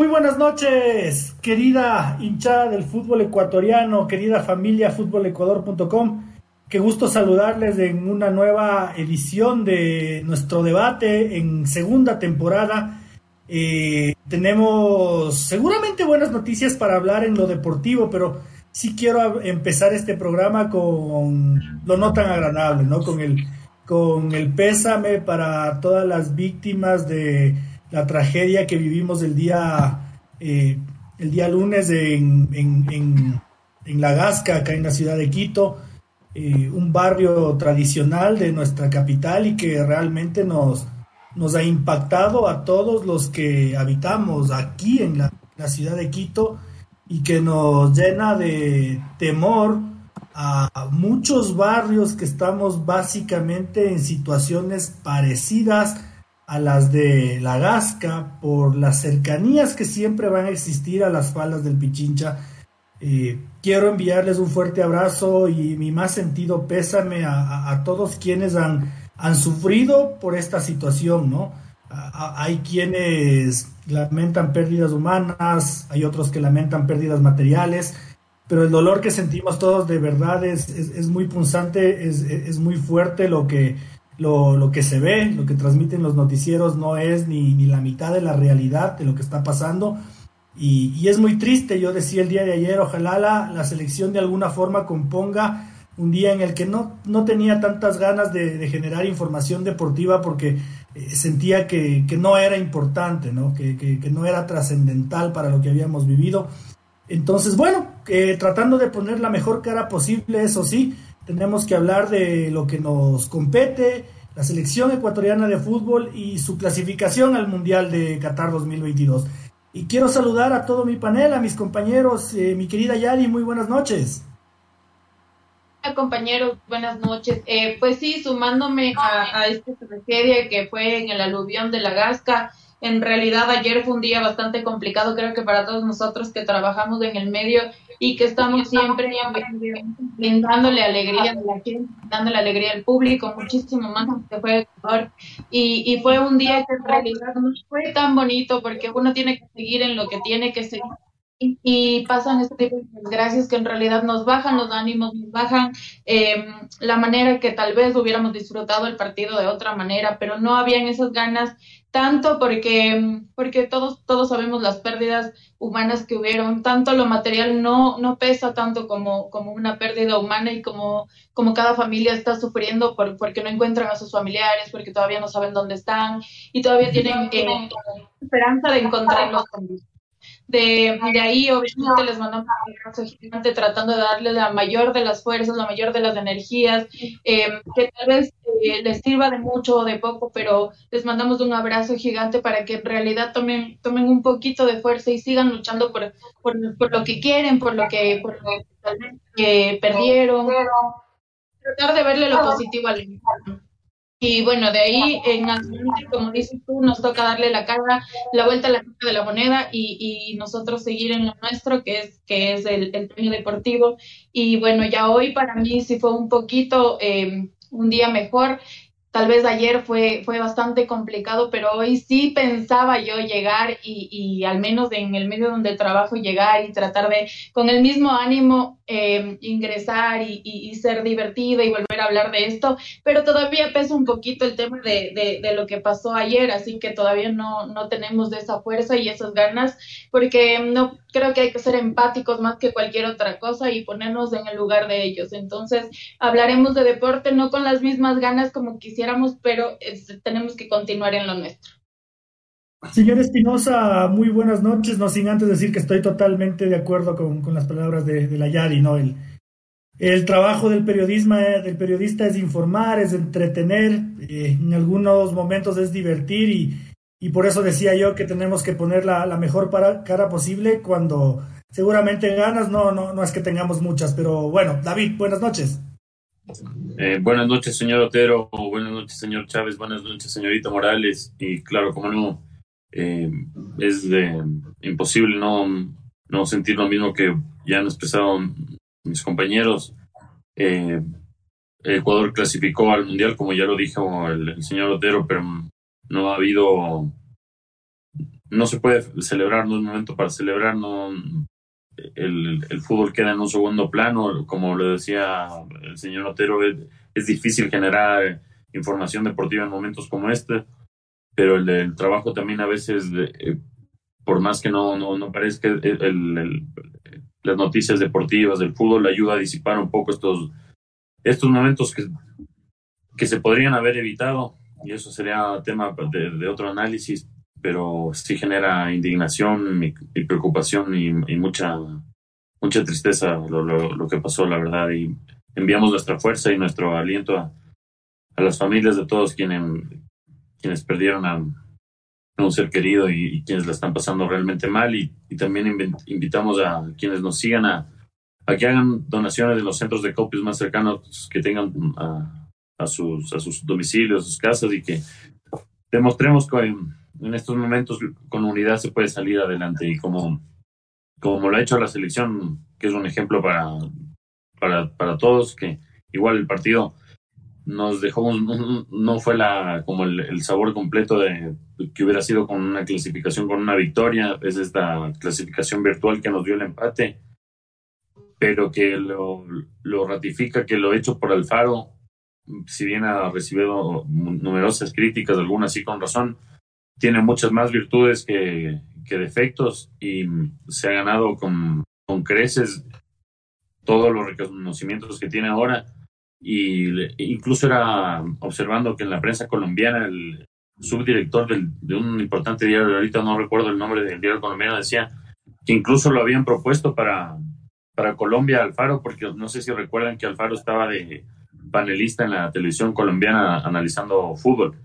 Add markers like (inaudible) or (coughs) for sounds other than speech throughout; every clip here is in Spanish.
Muy buenas noches, querida hinchada del fútbol ecuatoriano, querida familia futbolecuador.com. Qué gusto saludarles en una nueva edición de nuestro debate en segunda temporada. Eh, tenemos seguramente buenas noticias para hablar en lo deportivo, pero sí quiero empezar este programa con lo no tan agradable, ¿no? Con el, con el pésame para todas las víctimas de la tragedia que vivimos el día, eh, el día lunes en, en, en, La Gasca, acá en la ciudad de Quito, eh, un barrio tradicional de nuestra capital y que realmente nos, nos ha impactado a todos los que habitamos aquí en la, la ciudad de Quito y que nos llena de temor a muchos barrios que estamos básicamente en situaciones parecidas a las de La Gasca por las cercanías que siempre van a existir a las faldas del Pichincha. Eh, quiero enviarles un fuerte abrazo y mi más sentido pésame a, todos quienes han, han, sufrido por esta situación, ¿no? hay quienes lamentan pérdidas humanas, hay otros que lamentan pérdidas materiales, pero el dolor que sentimos todos de verdad es, es, muy punzante, es, es, muy fuerte lo que, lo, lo, que se ve, lo que transmiten los noticieros no es ni, ni, la mitad de la realidad de lo que está pasando. Y, y, es muy triste, yo decía el día de ayer, ojalá la, la, selección de alguna forma componga un día en el que no, no tenía tantas ganas de, generar información deportiva porque eh, sentía que, que, no era importante, ¿no? Que, que, que no era trascendental para lo que habíamos vivido. Entonces, bueno, eh, tratando de poner la mejor cara posible, eso sí, tenemos que hablar de lo que nos compete, la selección ecuatoriana de fútbol y su clasificación al Mundial de Qatar 2022. Y quiero saludar a todo mi panel, a mis compañeros, eh, mi querida Yari, muy buenas noches. Hola compañeros, buenas noches. Eh, pues sí, sumándome a, a, esta tragedia que fue en el aluvión de la Gasca, en realidad ayer fue un día bastante complicado, creo que para todos nosotros que trabajamos en el medio y que estamos siempre brindándole alegría a la gente, dándole alegría al público, muchísimo más que fue Y, y fue un día que en realidad no fue tan bonito porque uno tiene que seguir en lo que tiene que seguir y pasan este tipo de desgracias que en realidad nos bajan los ánimos, nos bajan eh, la manera que tal vez hubiéramos disfrutado el partido de otra manera, pero no habían esas ganas tanto porque, porque todos, todos sabemos las pérdidas humanas que hubieron, tanto lo material no, no pesa tanto como, como una pérdida humana y como, como cada familia está sufriendo por, porque no encuentran a sus familiares, porque todavía no saben dónde están y todavía tienen eh, esperanza de encontrarlos de, de ahí, obviamente, les mandamos un abrazo gigante tratando de darle la mayor de las fuerzas, la mayor de las energías, eh, que tal vez eh, les sirva de mucho o de poco, pero les mandamos un abrazo gigante para que en realidad tomen, tomen un poquito de fuerza y sigan luchando por, por, por lo que quieren, por lo que, por lo que, que perdieron. Tratar de verle lo positivo al entorno. Y bueno, de ahí en como dices tú, nos toca darle la cara, la vuelta a la cara de la moneda y, y, nosotros seguir en lo nuestro, que es, que es el, el premio deportivo. Y bueno, ya hoy para mí sí fue un poquito eh, un día mejor tal vez ayer fue, fue bastante complicado, pero hoy sí pensaba yo llegar y, y, al menos en el medio donde trabajo llegar y tratar de, con el mismo ánimo, eh, ingresar y, y, ser divertido y volver a hablar de esto, pero todavía pesa un poquito el tema de, de, de, lo que pasó ayer, así que todavía no, no tenemos esa fuerza y esas ganas, porque no creo que hay que ser empáticos más que cualquier otra cosa y ponernos en el lugar de ellos. Entonces, hablaremos de deporte no con las mismas ganas como pero tenemos que continuar en lo nuestro. Señor Espinosa, muy buenas noches, no sin antes decir que estoy totalmente de acuerdo con, las palabras de, la Yari, ¿no? El, el trabajo del, periodismo, del periodista es informar, es entretener, eh, en algunos momentos es divertir y, y por eso decía yo que tenemos que poner la, la mejor para, cara posible cuando seguramente ganas no, no, no es que tengamos muchas, pero bueno, David, buenas noches. Eh, buenas noches, señor Otero, buenas noches, señor Chávez, buenas noches, señorita Morales, y claro, como no, eh, es imposible no, no sentir lo mismo que ya han expresado mis compañeros. Eh, Ecuador clasificó al Mundial, como ya lo dijo el, señor Otero, pero no ha habido, no se puede celebrar, no es momento para celebrar, no, el, fútbol queda en un segundo plano, como lo decía el señor Otero, es, difícil generar información deportiva en momentos como este, pero el, trabajo también a veces, eh, por más que no, no, no parezca, el, las noticias deportivas del fútbol ayuda a disipar un poco estos, estos momentos que, que se podrían haber evitado, y eso sería tema de otro análisis, pero sí genera indignación y, preocupación y, mucha, mucha tristeza lo, lo, que pasó, la verdad. Y enviamos nuestra fuerza y nuestro aliento a, a las familias de todos quienes, quienes perdieron a, un ser querido y, quienes la están pasando realmente mal. Y, también invitamos a quienes nos sigan a, a que hagan donaciones de los centros de copios más cercanos que tengan a, a, sus, a sus domicilios, a sus casas y que demostremos que en estos momentos con unidad se puede salir adelante y como, como lo ha hecho la selección, que es un ejemplo para, para, para todos, que igual el partido nos dejó un, no fue la como el, sabor completo de que hubiera sido con una clasificación con una victoria es esta clasificación virtual que nos dio el empate pero que lo, lo ratifica que lo hecho por Alfaro si bien ha recibido numerosas críticas algunas sí con razón tiene muchas más virtudes que, defectos y se ha ganado con, con creces todos los reconocimientos que tiene ahora. Y incluso era observando que en la prensa colombiana el subdirector de un importante diario, ahorita no recuerdo el nombre del diario colombiano, decía que incluso lo habían propuesto para, para Colombia Alfaro, porque no sé si recuerdan que Alfaro estaba de panelista en la televisión colombiana analizando fútbol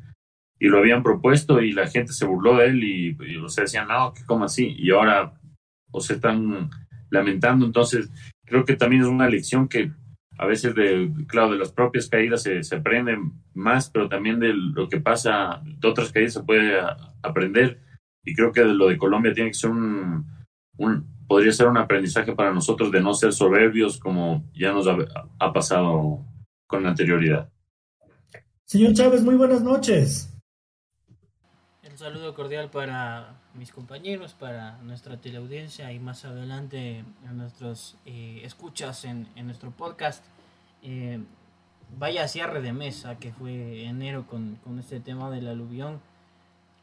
y lo habían propuesto y la gente se burló de él y, y o sea, decían, no, ¿cómo así? Y ahora o se están lamentando. Entonces, creo que también es una lección que a veces, de, claro, de las propias caídas se, se aprende más, pero también de lo que pasa, de otras caídas se puede aprender. Y creo que de lo de Colombia tiene que ser un, un, podría ser un aprendizaje para nosotros de no ser soberbios como ya nos ha, ha pasado con anterioridad. Señor Chávez, muy buenas noches saludo cordial para mis compañeros, para nuestra teleaudiencia y más adelante a nuestros eh, escuchas en, nuestro podcast. Eh, vaya cierre de mesa que fue enero con, con este tema del aluvión.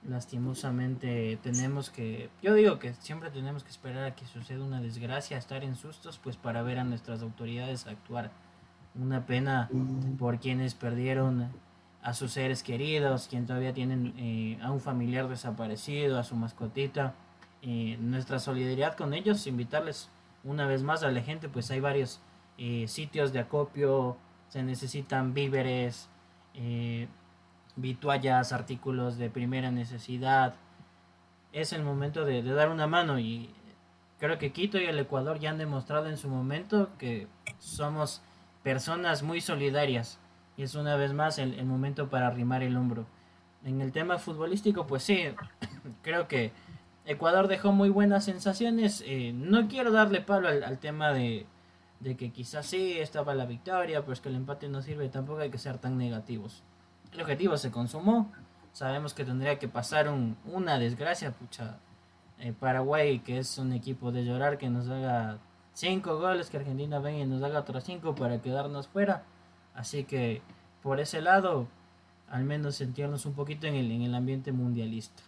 Lastimosamente tenemos que, yo digo que siempre tenemos que esperar a que suceda una desgracia, estar en sustos, pues para ver a nuestras autoridades actuar. Una pena por quienes perdieron a sus seres queridos, quien todavía tienen eh, a un familiar desaparecido, a su mascotita. Eh, nuestra solidaridad con ellos, invitarles una vez más a la gente, pues hay varios eh, sitios de acopio, se necesitan víveres, vituallas, artículos de primera necesidad. Es el momento de, de dar una mano y creo que Quito y el Ecuador ya han demostrado en su momento que somos personas muy solidarias y es una vez más el, momento para arrimar el hombro. En el tema futbolístico, pues sí, (coughs) creo que Ecuador dejó muy buenas sensaciones. Eh, no quiero darle palo al, tema de, que quizás sí estaba la victoria, pero es que el empate no sirve, tampoco hay que ser tan negativos. El objetivo se consumó, sabemos que tendría que pasar un, una desgracia, pucha. Eh, Paraguay, que es un equipo de llorar, que nos haga cinco goles, que Argentina venga y nos haga otros cinco para quedarnos fuera. Así que por ese lado, al menos sentirnos un poquito en el, en el ambiente mundialista.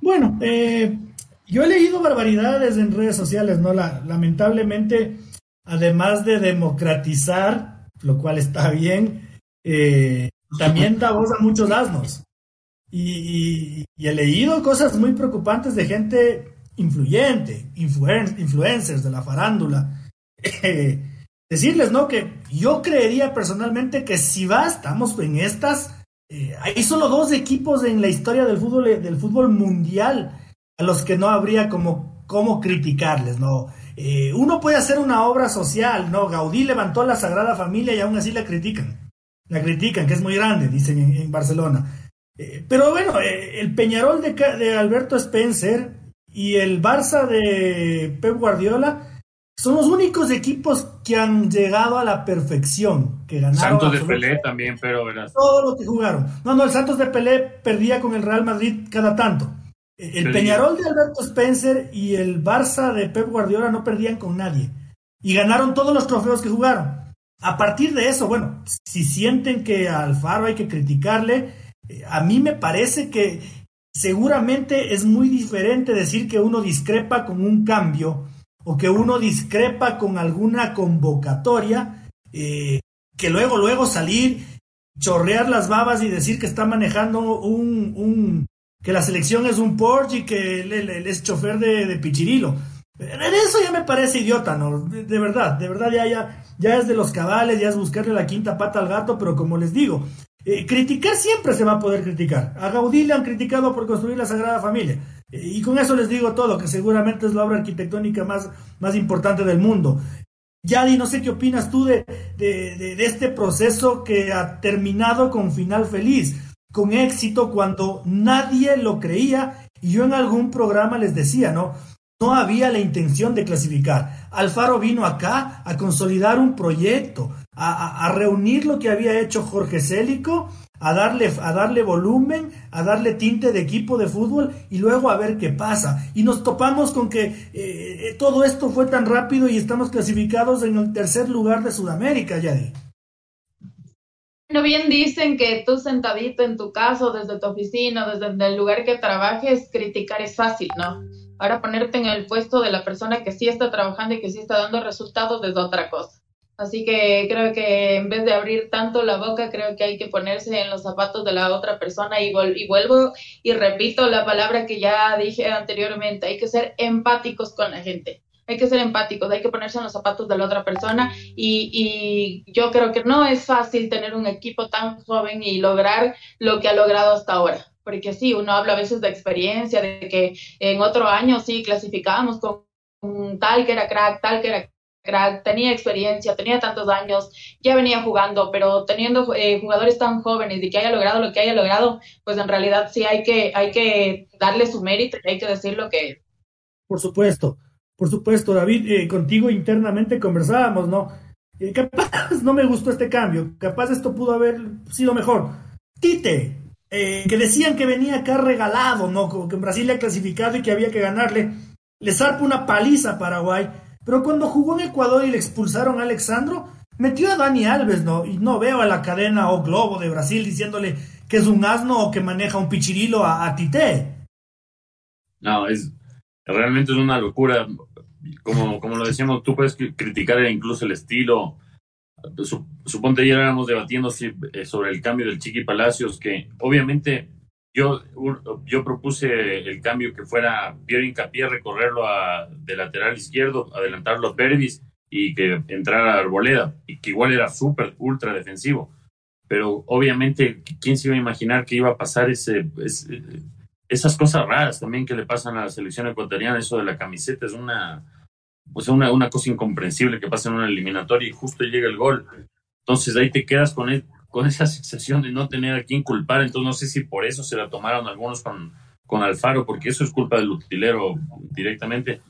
Bueno, eh, yo he leído barbaridades en redes sociales, ¿no? La, lamentablemente, además de democratizar, lo cual está bien, eh, también da voz a muchos asnos. Y, he leído cosas muy preocupantes de gente influyente, influencers de la farándula, (laughs) eh, decirles, ¿no? Que yo creería personalmente que si va, estamos en estas. Eh, hay solo dos equipos en la historia del fútbol, del fútbol mundial a los que no habría como cómo criticarles, ¿no? Eh, uno puede hacer una obra social, ¿no? Gaudí levantó la Sagrada Familia y aún así la critican. La critican, que es muy grande, dicen en, Barcelona. Eh, pero bueno, eh, el Peñarol de, de Alberto Spencer y el Barça de Pep Guardiola son los únicos equipos que han llegado a la perfección, que ganaron. Santos de Pelé también, pero verás. Todo lo que jugaron. No, no, el Santos de Pelé perdía con el Real Madrid cada tanto. El Peñarol de Alberto Spencer y el Barça de Pep Guardiola no perdían con nadie. Y ganaron todos los trofeos que jugaron. A partir de eso, bueno, si sienten que a Alfaro hay que criticarle, eh, a mí me parece que seguramente es muy diferente decir que uno discrepa con un cambio o que uno discrepa con alguna convocatoria, eh, que luego, luego salir, chorrear las babas y decir que está manejando un, un que la selección es un Porsche y que él, es chofer de, Pichirilo. Eso ya me parece idiota, ¿no? De, verdad, de verdad ya, ya, ya es de los cabales, ya es buscarle la quinta pata al gato, pero como les digo, eh, criticar siempre se va a poder criticar. A Gaudí le han criticado por construir la Sagrada Familia. Y con eso les digo todo, que seguramente es la obra arquitectónica más, más importante del mundo. Yadi, no sé qué opinas tú de, de, este proceso que ha terminado con final feliz, con éxito cuando nadie lo creía y yo en algún programa les decía, ¿no? No había la intención de clasificar. Alfaro vino acá a consolidar un proyecto, a, a reunir lo que había hecho Jorge Célico a darle, a darle volumen, a darle tinte de equipo de fútbol y luego a ver qué pasa. Y nos topamos con que eh, eh, todo esto fue tan rápido y estamos clasificados en el tercer lugar de Sudamérica, Yadi. No bien dicen que tú sentadito en tu casa, desde tu oficina, desde el lugar que trabajes, criticar es fácil, ¿no? Ahora ponerte en el puesto de la persona que sí está trabajando y que sí está dando resultados es otra cosa. Así que creo que en vez de abrir tanto la boca, creo que hay que ponerse en los zapatos de la otra persona. Y, y vuelvo y repito la palabra que ya dije anteriormente, hay que ser empáticos con la gente. Hay que ser empáticos, hay que ponerse en los zapatos de la otra persona. Y, y yo creo que no es fácil tener un equipo tan joven y lograr lo que ha logrado hasta ahora. Porque sí, uno habla a veces de experiencia, de que en otro año sí clasificábamos con tal que era crack, tal que era tenía experiencia, tenía tantos años, ya venía jugando, pero teniendo eh, jugadores tan jóvenes y que haya logrado lo que haya logrado, pues en realidad sí hay que, hay que darle su mérito y hay que decir lo que Por supuesto, por supuesto, David, eh, contigo internamente conversábamos, ¿no? Eh, capaz no me gustó este cambio, capaz esto pudo haber sido mejor. Tite, que decían que venía acá regalado, ¿no? Que en Brasil le ha clasificado y que había que ganarle, le zarpa una paliza a Paraguay pero cuando jugó en Ecuador y le expulsaron a Alexandro, metió a Dani Alves, ¿no? Y no veo a la cadena o Globo de Brasil diciéndole que es un asno o que maneja un pichirilo a, Tite. No, es realmente es una locura. Como, como lo decíamos, tú puedes criticar incluso el estilo. Suponte ayer éramos debatiendo eh, sobre el cambio del Chiqui Palacios, que obviamente yo, yo propuse el cambio que fuera Pierre Incapié recorrerlo de lateral izquierdo, adelantarlo a Pervis y que entrara Arboleda, y que igual era súper, ultra defensivo. Pero obviamente, ¿quién se iba a imaginar que iba a pasar ese, esas cosas raras también que le pasan a la selección ecuatoriana? Eso de la camiseta es una, pues una, una cosa incomprensible que pasa en una eliminatoria y justo llega el gol. Entonces ahí te quedas con, él con esa sensación de no tener a quién culpar. Entonces no sé si por eso se la tomaron algunos con, con Alfaro, porque eso es culpa del utilero directamente.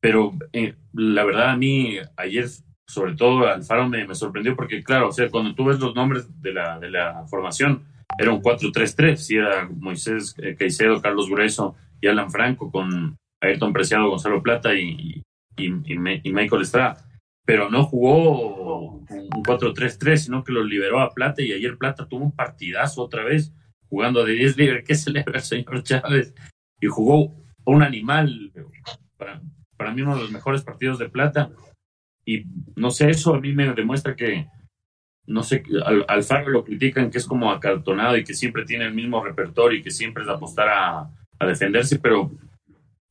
Pero eh, la verdad a mí ayer, sobre todo Alfaro me, sorprendió porque claro, o sea, cuando tú ves los nombres de la, de la formación, era un 4-3-3, si era Moisés eh, Caicedo, Carlos Grueso y Alan Franco con Ayrton Preciado, Gonzalo Plata y, y, y, y Michael Estrada pero no jugó un 4-3-3, sino que lo liberó a Plata y ayer Plata tuvo un partidazo otra vez jugando de 10 libres. ¿Qué celebra el señor Chávez? Y jugó un animal, para, para mí uno de los mejores partidos de Plata. Y no sé, eso a mí me demuestra que, no sé, al, Alfaro lo critican que es como acartonado y que siempre tiene el mismo repertorio y que siempre es apostar a, a defenderse, pero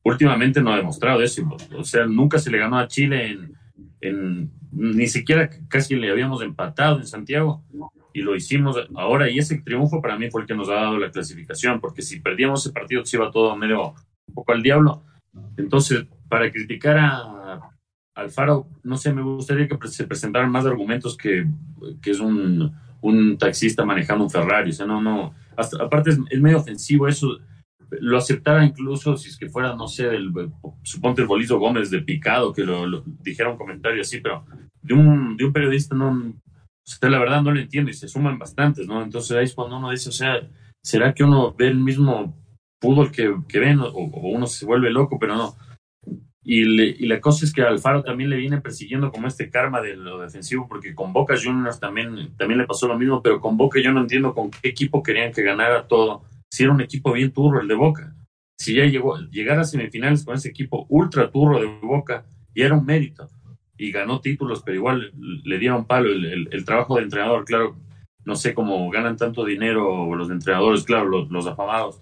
últimamente no ha demostrado eso. O sea, nunca se le ganó a Chile en ni siquiera casi le habíamos empatado en Santiago y lo hicimos ahora y ese triunfo para mí fue el que nos ha dado la clasificación porque si perdíamos ese partido se iba todo medio un poco al diablo Entonces, para criticar a Alfaro, no sé, me gustaría que se presentaran más argumentos que, que es un, un, taxista manejando un Ferrari. O sea, no, no. aparte es, medio ofensivo eso. Lo aceptara incluso si es que fuera, no sé, el, suponte el Bolizo Gómez de Picado, que lo, dijera un comentario así, pero de un, de un periodista no. O la verdad no lo entiendo y se suman bastantes, ¿no? Entonces ahí es cuando uno dice, o sea, ¿será que uno ve el mismo fútbol que, que ven o, o uno se vuelve loco? Pero no y, la cosa es que Alfaro también le viene persiguiendo como este karma de lo defensivo, porque con Boca Juniors también, también le pasó lo mismo, pero con Boca yo no entiendo con qué equipo querían que ganara todo. Si era un equipo bien turro el de Boca. Si ya llegó, llegar a semifinales con ese equipo ultra turro de Boca, y era un mérito. Y ganó títulos, pero igual le dieron palo el, el, trabajo de entrenador. Claro, no sé cómo ganan tanto dinero los entrenadores, claro, los, los afamados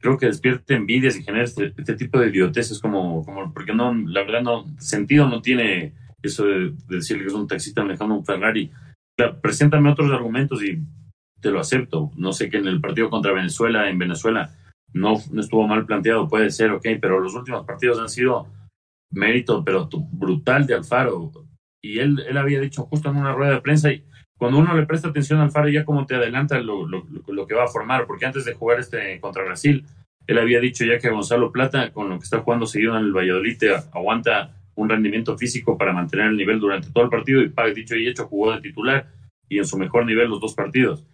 creo que despierte envidias y genera este, este, tipo de idioteces como, como, porque no, la verdad no, sentido no tiene eso de, decirle que es un taxista manejando un Ferrari. preséntame otros argumentos y te lo acepto. No sé que en el partido contra Venezuela, en Venezuela, no, estuvo mal planteado, puede ser, ok, pero los últimos partidos han sido mérito, pero brutal de Alfaro. Y él, él había dicho justo en una rueda de prensa, y cuando uno le presta atención al Faro, ya como te adelanta lo, lo, lo, que va a formar, porque antes de jugar este contra Brasil, él había dicho ya que Gonzalo Plata, con lo que está jugando seguido en el Valladolid, aguanta un rendimiento físico para mantener el nivel durante todo el partido, y para dicho y hecho, jugó de titular y en su mejor nivel los dos partidos.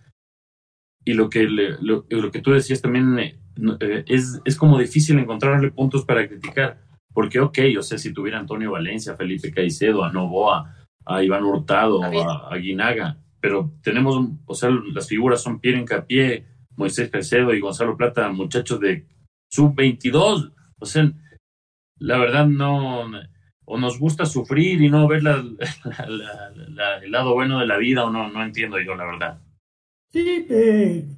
Y lo que, lo, que tú decías también eh, eh, es, es como difícil encontrarle puntos para criticar, porque ok, yo sé, si tuviera Antonio Valencia, Felipe Caicedo, a Novoa, a Iván Hurtado, a, a, Guinaga, pero tenemos, o sea, las figuras son Pierre Encapié, Moisés Caicedo y Gonzalo Plata, muchachos de sub-22, o sea, la verdad no, o nos gusta sufrir y no ver (laughs) el lado bueno de la vida o no, no entiendo yo la verdad. Sí, eh,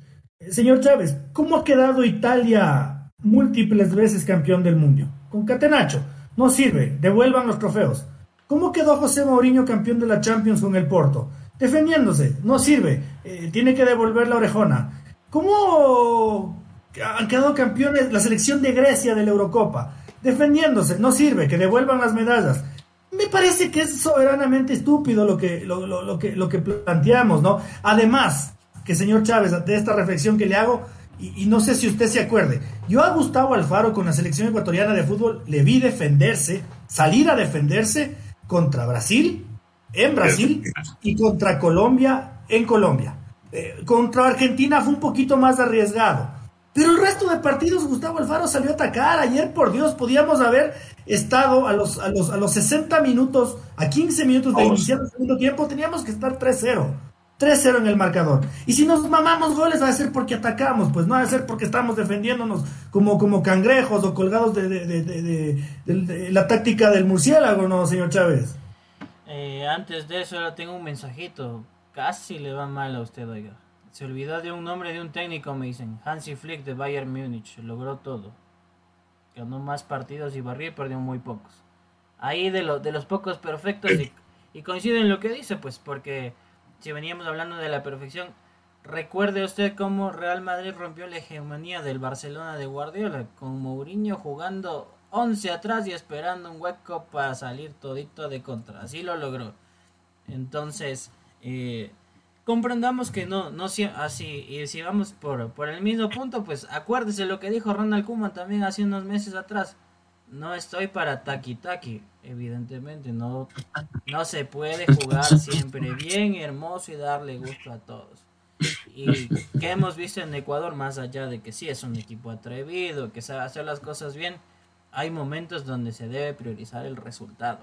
señor Chávez, ¿cómo ha quedado Italia múltiples veces campeón del mundo? Con Catenacho, no sirve, devuelvan los trofeos. ¿Cómo quedó José Mourinho campeón de la Champions con el Porto? Defendiéndose, no sirve, eh, tiene que devolver la orejona. ¿Cómo han quedado campeones la selección de Grecia de la Eurocopa? Defendiéndose, no sirve, que devuelvan las medallas. Me parece que es soberanamente estúpido lo que, lo, que, lo que planteamos, ¿no? Además, que señor Chávez, de esta reflexión que le hago, y, y, no sé si usted se acuerde, yo a Gustavo Alfaro con la selección ecuatoriana de fútbol le vi defenderse, salir a defenderse contra Brasil, en Brasil, y contra Colombia, en Colombia. Eh, contra Argentina fue un poquito más arriesgado. Pero el resto de partidos, Gustavo Alfaro salió a atacar. Ayer, por Dios, podíamos haber estado a los, a los, a los 60 minutos, a 15 minutos de iniciar el segundo tiempo, teníamos que estar 3-0. 3-0 en el marcador. Y si nos mamamos goles va a ser porque atacamos, pues no va a ser porque estamos defendiéndonos como, como cangrejos o colgados de, de, la táctica del murciélago, ¿no, señor Chávez? Eh, antes de eso, tengo un mensajito. Casi le va mal a usted, oiga. Se olvidó de un nombre de un técnico, me dicen. Hansi Flick de Bayern Múnich. Logró todo. Ganó más partidos y barrió y perdió muy pocos. Ahí de, lo, de los pocos perfectos y, y coincide en lo que dice, pues porque si veníamos hablando de la perfección, recuerde usted cómo Real Madrid rompió la hegemonía del Barcelona de Guardiola, con Mourinho jugando 11 atrás y esperando un hueco para salir todito de contra. Así lo logró. Entonces, eh, comprendamos que no, no así, y si vamos por, por el mismo punto, pues acuérdese lo que dijo Ronald Koeman también hace unos meses atrás. No estoy para taki taki, evidentemente, no, (laughs) no se puede jugar siempre bien, hermoso y darle gusto a todos. Y que hemos visto en Ecuador, más allá de que sí es un equipo atrevido, que sabe hacer las cosas bien, hay momentos donde se debe priorizar el resultado.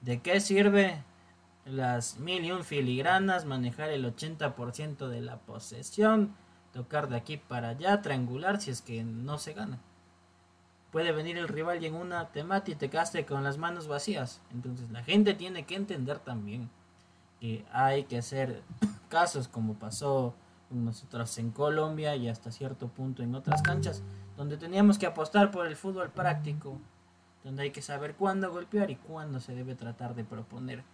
¿De qué sirve las mil y un filigranas, manejar el 80% de la posesión, tocar de aquí para allá, triangular si es que no se gana? Puede venir el rival y en una te y te caste con las manos vacías. Entonces la gente tiene que entender también que hay que hacer (coughs) casos como pasó con nosotros en Colombia y hasta cierto punto en otras canchas, donde teníamos que apostar por el fútbol práctico, donde hay que saber cuándo golpear y cuándo se debe tratar de proponer.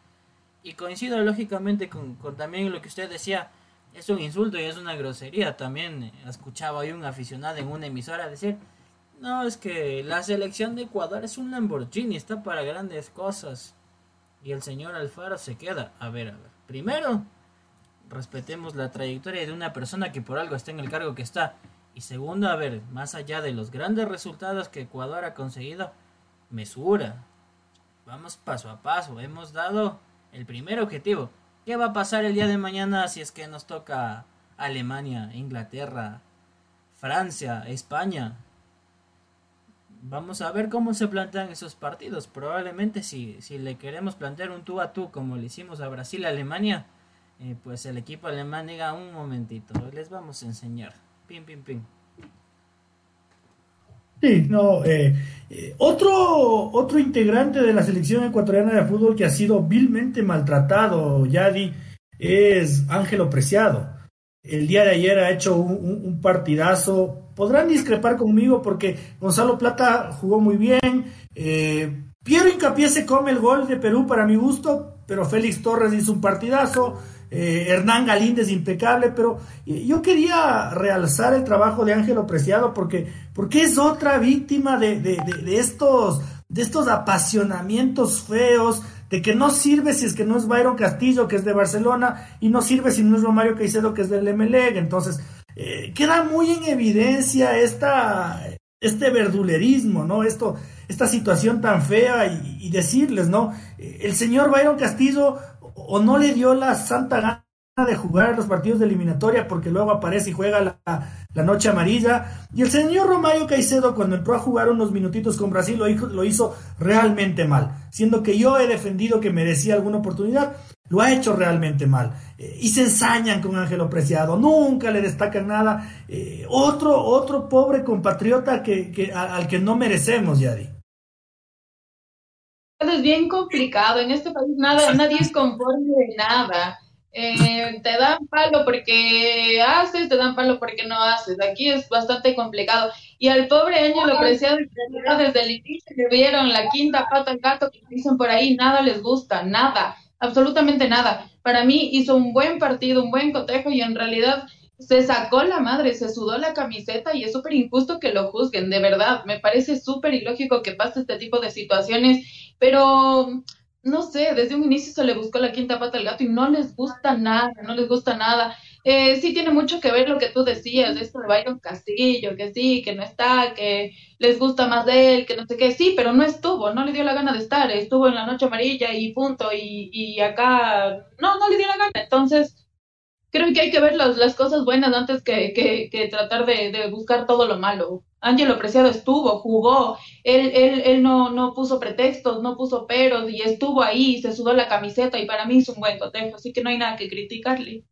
Y coincido lógicamente con, con también lo que usted decía, es un insulto y es una grosería. También escuchaba hoy un aficionado en una emisora decir, No, es que la selección de Ecuador es un Lamborghini, está para grandes cosas. Y el señor Alfaro se queda. A ver, a ver. Primero, respetemos la trayectoria de una persona que por algo está en el cargo que está. Y segundo, a ver, más allá de los grandes resultados que Ecuador ha conseguido, mesura. Vamos paso a paso. Hemos dado el primer objetivo. ¿Qué va a pasar el día de mañana si es que nos toca Alemania, Inglaterra, Francia, España? Vamos a ver cómo se plantean esos partidos. Probablemente si, si le queremos plantear un tú a tú como le hicimos a Brasil y Alemania, eh, pues el equipo alemán diga un momentito, les vamos a enseñar. Pim, pim, pim. Sí, no. Eh, eh, otro, otro integrante de la selección ecuatoriana de fútbol que ha sido vilmente maltratado, Yadi, es Ángelo Preciado. El día de ayer ha hecho un partidazo podrán discrepar conmigo porque Gonzalo Plata jugó muy bien. Eh, Piero Incapié se come el gol de Perú para mi gusto, pero Félix Torres hizo un partidazo. Eh, Hernán Galíndez impecable, pero eh, yo quería realzar el trabajo de Ángelo Preciado porque, porque es otra víctima de, de, de, estos, de estos apasionamientos feos, de que no sirve si es que no es Byron Castillo, que es de Barcelona, y no sirve si no es Romario Caicedo, que es del MLEG. Entonces, eh, queda muy en evidencia esta, este verdulerismo, ¿no? Esto, esta situación tan fea y, decirles, ¿no? El señor Byron Castillo o no le dio la santa gana de jugar los partidos de eliminatoria porque luego aparece y juega la, noche amarilla. Y el señor Romario Caicedo cuando entró a jugar unos minutitos con Brasil lo hizo, lo hizo realmente mal, siendo que yo he defendido que merecía alguna oportunidad, lo ha hecho realmente mal. Eh, y se ensañan con Ángelo Preciado, nunca le destacan nada. Eh, otro, otro pobre compatriota que, al que no merecemos, Yadi. Es bien complicado, en este país nada, nadie es conforme de nada. Eh, te dan palo porque haces, te dan palo porque no haces. Aquí es bastante complicado. Y al pobre Ángelo Preciado, desde el inicio le vieron la quinta pata al gato que dicen por ahí, nada les gusta, nada absolutamente nada. Para mí hizo un buen partido, un buen cotejo y en realidad se sacó la madre, se sudó la camiseta y es súper injusto que lo juzguen, de verdad. Me parece súper ilógico que pase este tipo de situaciones, pero no sé, desde un inicio se le buscó la quinta pata al gato y no les gusta nada, no les gusta nada. Eh, sí tiene mucho que ver lo que tú decías, de esto de Byron Castillo, que sí, que no está, que les gusta más de él, que no sé qué, sí, pero no estuvo, no le dio la gana de estar, estuvo en la noche amarilla y punto, y, y acá no, no le dio la gana, entonces creo que hay que ver las, las cosas buenas antes que, que, que tratar de, de, buscar todo lo malo. Ángelo Preciado estuvo, jugó, él, él, él no, no puso pretextos, no puso peros y estuvo ahí, se sudó la camiseta y para mí es un buen cotejo, así que no hay nada que criticarle.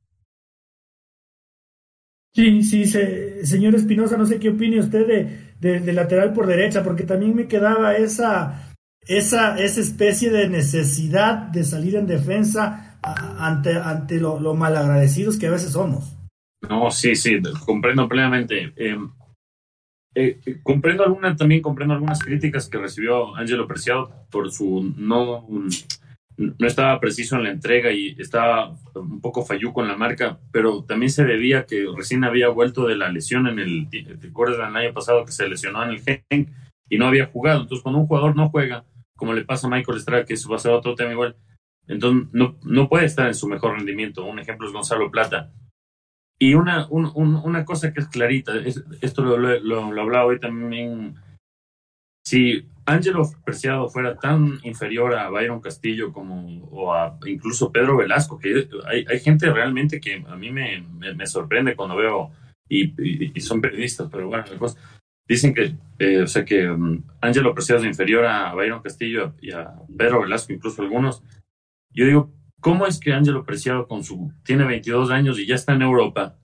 Sí, sí, señor Espinosa, no sé qué opine usted de, de, lateral por derecha, porque también me quedaba esa, esa, esa especie de necesidad de salir en defensa ante, ante lo, malagradecidos que a veces somos. No, sí, sí, comprendo plenamente. Em, eh, comprendo alguna, también comprendo algunas críticas que recibió Ángelo Preciado por su no no estaba preciso en la entrega y estaba un poco falluco en la marca, pero también se debía que recién había vuelto de la lesión en el, ¿te acuerdas del año pasado que se lesionó en el gen y no había jugado? Entonces, cuando un jugador no juega, como le pasa a Michael Estrada, que a ser otro tema igual, entonces no, no puede estar en su mejor rendimiento. Un ejemplo es Gonzalo Plata. Y una, una cosa que es clarita, esto lo, lo, lo hablaba hoy también si Ángelo Preciado fuera tan inferior a Byron Castillo como o a incluso Pedro Velasco, que hay, hay gente realmente que a mí me, me, sorprende cuando veo, y, son periodistas, pero bueno, dicen que, eh, o sea, que Ángelo Preciado es inferior a Byron Castillo y a Pedro Velasco, incluso algunos. Yo digo, ¿cómo es que Ángelo Preciado con su, tiene 22 años y ya está en Europa?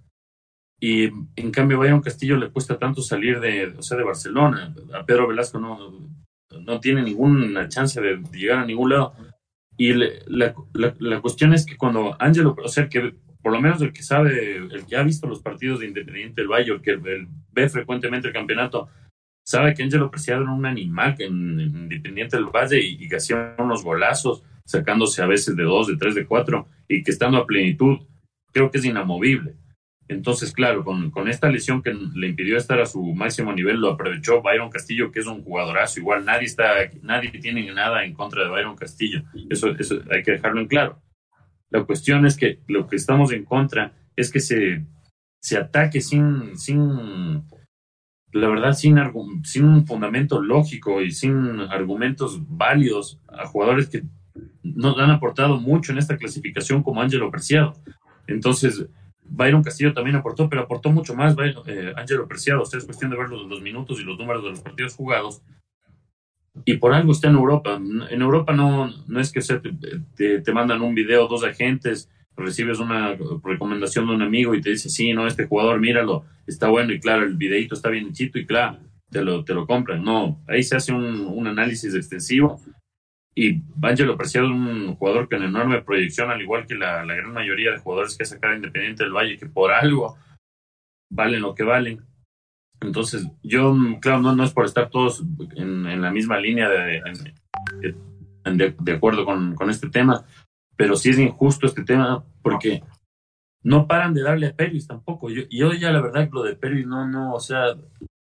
Y en cambio, Byron Castillo le cuesta tanto salir de, o sea, de Barcelona. A Pedro Velasco no, no tiene ninguna chance de llegar a ningún lado. Y la, la, cuestión es que cuando Ángelo, o sea, que por lo menos el que sabe, el que ha visto los partidos de Independiente del Valle, el que ve frecuentemente el campeonato, sabe que Ángelo Preciado era un animal en, Independiente del Valle y, y, que hacía unos golazos, sacándose a veces de dos, de tres, de cuatro, y que estando a plenitud, creo que es inamovible. Entonces, claro, con, con, esta lesión que le impidió estar a su máximo nivel, lo aprovechó Byron Castillo, que es un jugadorazo. Igual nadie está, nadie tiene nada en contra de Byron Castillo. Eso, eso hay que dejarlo en claro. La cuestión es que lo que estamos en contra es que se, se ataque sin, sin, la verdad, sin, sin un fundamento lógico y sin argumentos válidos a jugadores que nos han aportado mucho en esta clasificación como Ángelo Preciado. Entonces, Byron Castillo también aportó, pero aportó mucho más eh, Ángelo Preciado. Usted es cuestión de ver los, los, minutos y los números de los partidos jugados. Y por algo está en Europa. En Europa no, no es que se te, te, mandan un video, dos agentes, recibes una recomendación de un amigo y te dice, sí, no, este jugador, míralo, está bueno y claro, el videito está bien hechito y claro, te lo, te lo compran. No, ahí se hace un, un análisis extensivo y Angelo Preciado un jugador con enorme proyección, al igual que la, gran mayoría de jugadores que ha Independiente del Valle, que por algo valen lo que valen. Entonces, yo, claro, no, es por estar todos en, la misma línea de, de, acuerdo con, con, este tema, pero sí es injusto este tema porque no paran de darle a Peris tampoco. Yo, yo ya la verdad lo de Peris no, no, o sea,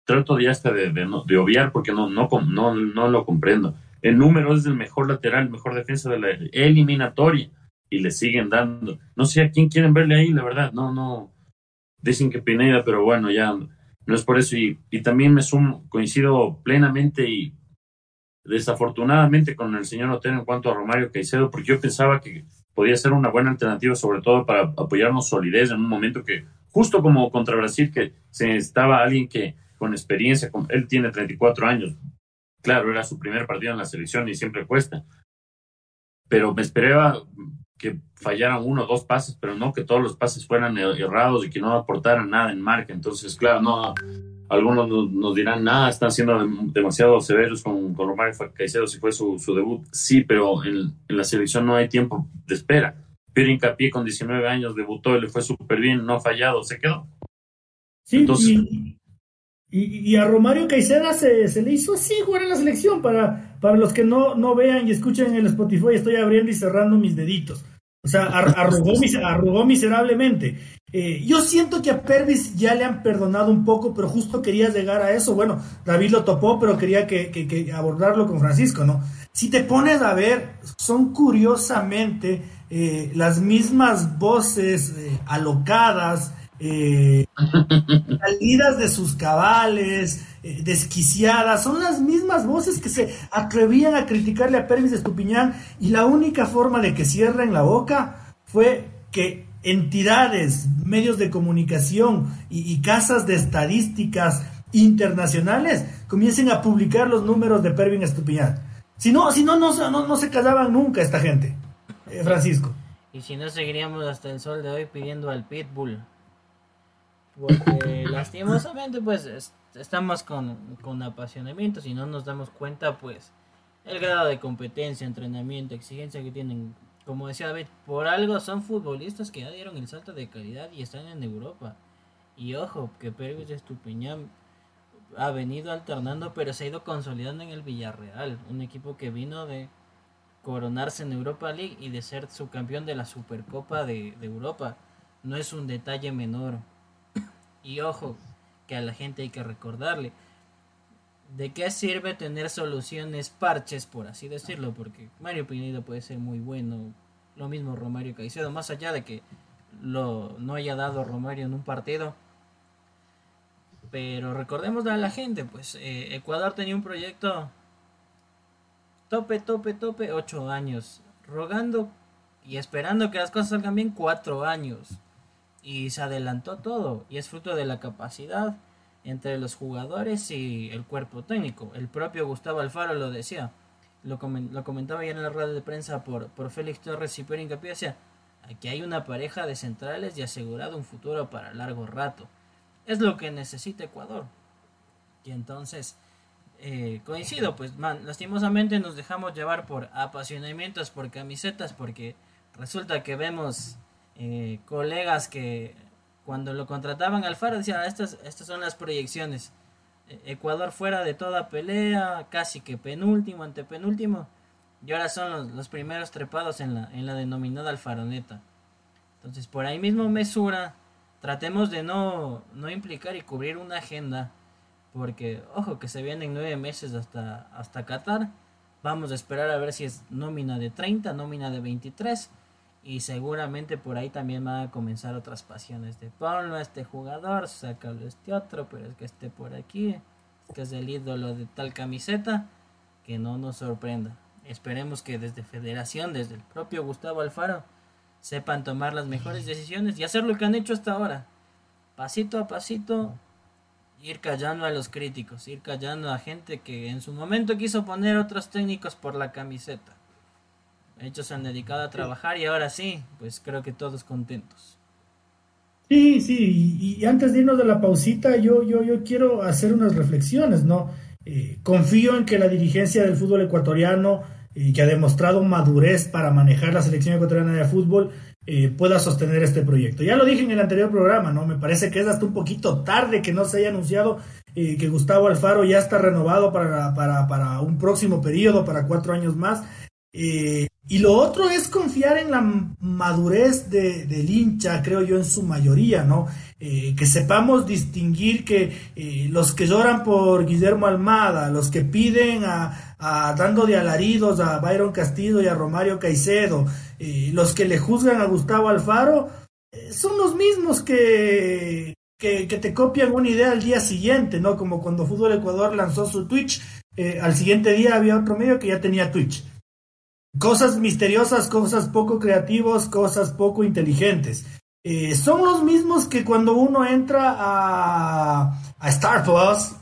trato ya hasta de, de, de obviar porque no, no, no, no lo comprendo en número es el mejor lateral, mejor defensa de la eliminatoria y le siguen dando. No sé a quién quieren verle ahí, la verdad. No, no. Dicen que Pineda, pero bueno, ya no es por eso. Y, también me sumo, coincido plenamente y desafortunadamente con el señor Otero en cuanto a Romario Caicedo, porque yo pensaba que podía ser una buena alternativa, sobre todo para apoyarnos solidez en un momento que, justo como contra Brasil, que se estaba alguien que con experiencia, él tiene 34 años, claro, era su primer partido en la selección y siempre cuesta. Pero me esperaba que fallaran uno o dos pases, pero no que todos los pases fueran errados y que no aportaran nada en marca. Entonces, claro, no, algunos nos, dirán, nada, están siendo demasiado severos con, con Romario Caicedo si fue su, su debut. Sí, pero en, en, la selección no hay tiempo de espera. Pero Hincapié con 19 años debutó y le fue súper bien, no ha fallado, se quedó. Sí, Entonces, y, y, a Romario Caicedo se, le hizo así jugar en la selección. Para, para los que no, no vean y escuchen en el Spotify, estoy abriendo y cerrando mis deditos. O sea, arrugó, miserablemente. Eh, yo siento que a Pervis ya le han perdonado un poco, pero justo quería llegar a eso. Bueno, David lo topó, pero quería que, que, que abordarlo con Francisco, ¿no? Si te pones a ver, son curiosamente eh, las mismas voces eh, alocadas, eh, (laughs) salidas de sus cabales, eh, desquiciadas, son las mismas voces que se atrevían a criticarle a Pervis Estupiñán y la única forma de que cierren la boca fue que entidades, medios de comunicación y, y casas de estadísticas internacionales comiencen a publicar los números de Pervin Estupiñán. Si no, si no, no, no, no se callaban nunca esta gente, eh, Francisco. Y si no, seguiríamos hasta el sol de hoy pidiendo al Pitbull. Porque (laughs) lastimosamente pues estamos con, con apasionamiento, si no nos damos cuenta pues el grado de competencia, entrenamiento, exigencia que tienen. Como decía David, por algo son futbolistas que ya dieron el salto de calidad y están en Europa. Y ojo, que Pérez Estupiñán ha venido alternando, pero se ha ido consolidando en el Villarreal, un equipo que vino de coronarse en Europa League y de ser subcampeón de la Supercopa de, de Europa. No es un detalle menor. Y ojo, que a la gente hay que recordarle. ¿De qué sirve tener soluciones parches, por así decirlo? Porque Mario Pinedo puede ser muy bueno. Lo mismo Romario Caicedo, más allá de que lo, no haya dado Romario en un partido. Pero recordemos a la gente, pues eh, Ecuador tenía un proyecto tope, tope, tope, ocho años. Rogando y esperando que las cosas salgan bien, cuatro años y se adelantó todo y es fruto de la capacidad entre los jugadores y el cuerpo técnico. El propio Gustavo Alfaro lo decía, lo, lo comentaba ya en la rueda de prensa por, por Félix Torres y Pedro Incapié, aquí hay una pareja de centrales y asegurado un futuro para largo rato. Es lo que necesita Ecuador. Y entonces, eh, coincido, pues lastimosamente nos dejamos llevar por apasionamientos, por camisetas, porque resulta que vemos eh, colegas que cuando lo contrataban Alfaro decían, ah, estas, estas son las proyecciones. E, Ecuador fuera de toda pelea, casi que penúltimo, antepenúltimo. Y ahora son los, primeros trepados en la, en la denominada alfaroneta. Entonces por ahí mismo mesura tratemos de no, no implicar y cubrir una agenda, porque, ojo, que se vienen nueve meses hasta, hasta Qatar. Vamos a esperar a ver si es nómina de 30, nómina de 23. Y seguramente por ahí también van a comenzar otras pasiones de ponlo a este jugador, sácalo a este otro, pero es que esté por aquí, que es el ídolo de tal camiseta, que no nos sorprenda. Esperemos que desde Federación, desde el propio Gustavo Alfaro, sepan tomar las mejores decisiones y hacer lo que han hecho hasta ahora. Pasito a pasito, ir callando a los críticos, ir callando a gente que en su momento quiso poner otros técnicos por la camiseta. Ellos se han dedicado a trabajar y ahora sí, pues creo que todos contentos. Sí, sí, y, antes de irnos de la pausita, yo, yo, yo quiero hacer unas reflexiones, ¿no? Eh, confío en que la dirigencia del fútbol ecuatoriano, eh, que ha demostrado madurez para manejar la selección ecuatoriana de fútbol, eh, pueda sostener este proyecto. Ya lo dije en el anterior programa, ¿no? Me parece que es hasta un poquito tarde que no se haya anunciado que Gustavo Alfaro ya está renovado para, para, para un próximo periodo, para cuatro años más. Eh, y lo otro es confiar en la madurez de, del hincha, creo yo, en su mayoría, ¿no? Eh, que sepamos distinguir que eh, los que lloran por Guillermo Almada, los que piden a, dando de alaridos a Byron Castillo y a Romario Caicedo, los que le juzgan a Gustavo Alfaro, son los mismos que, que, que, te copian una idea al día siguiente, ¿no? Como cuando Fútbol Ecuador lanzó su Twitch, al siguiente día había otro medio que ya tenía Twitch cosas misteriosas, cosas poco creativas, cosas poco inteligentes. Eh, son los mismos que cuando uno entra a, Star Plus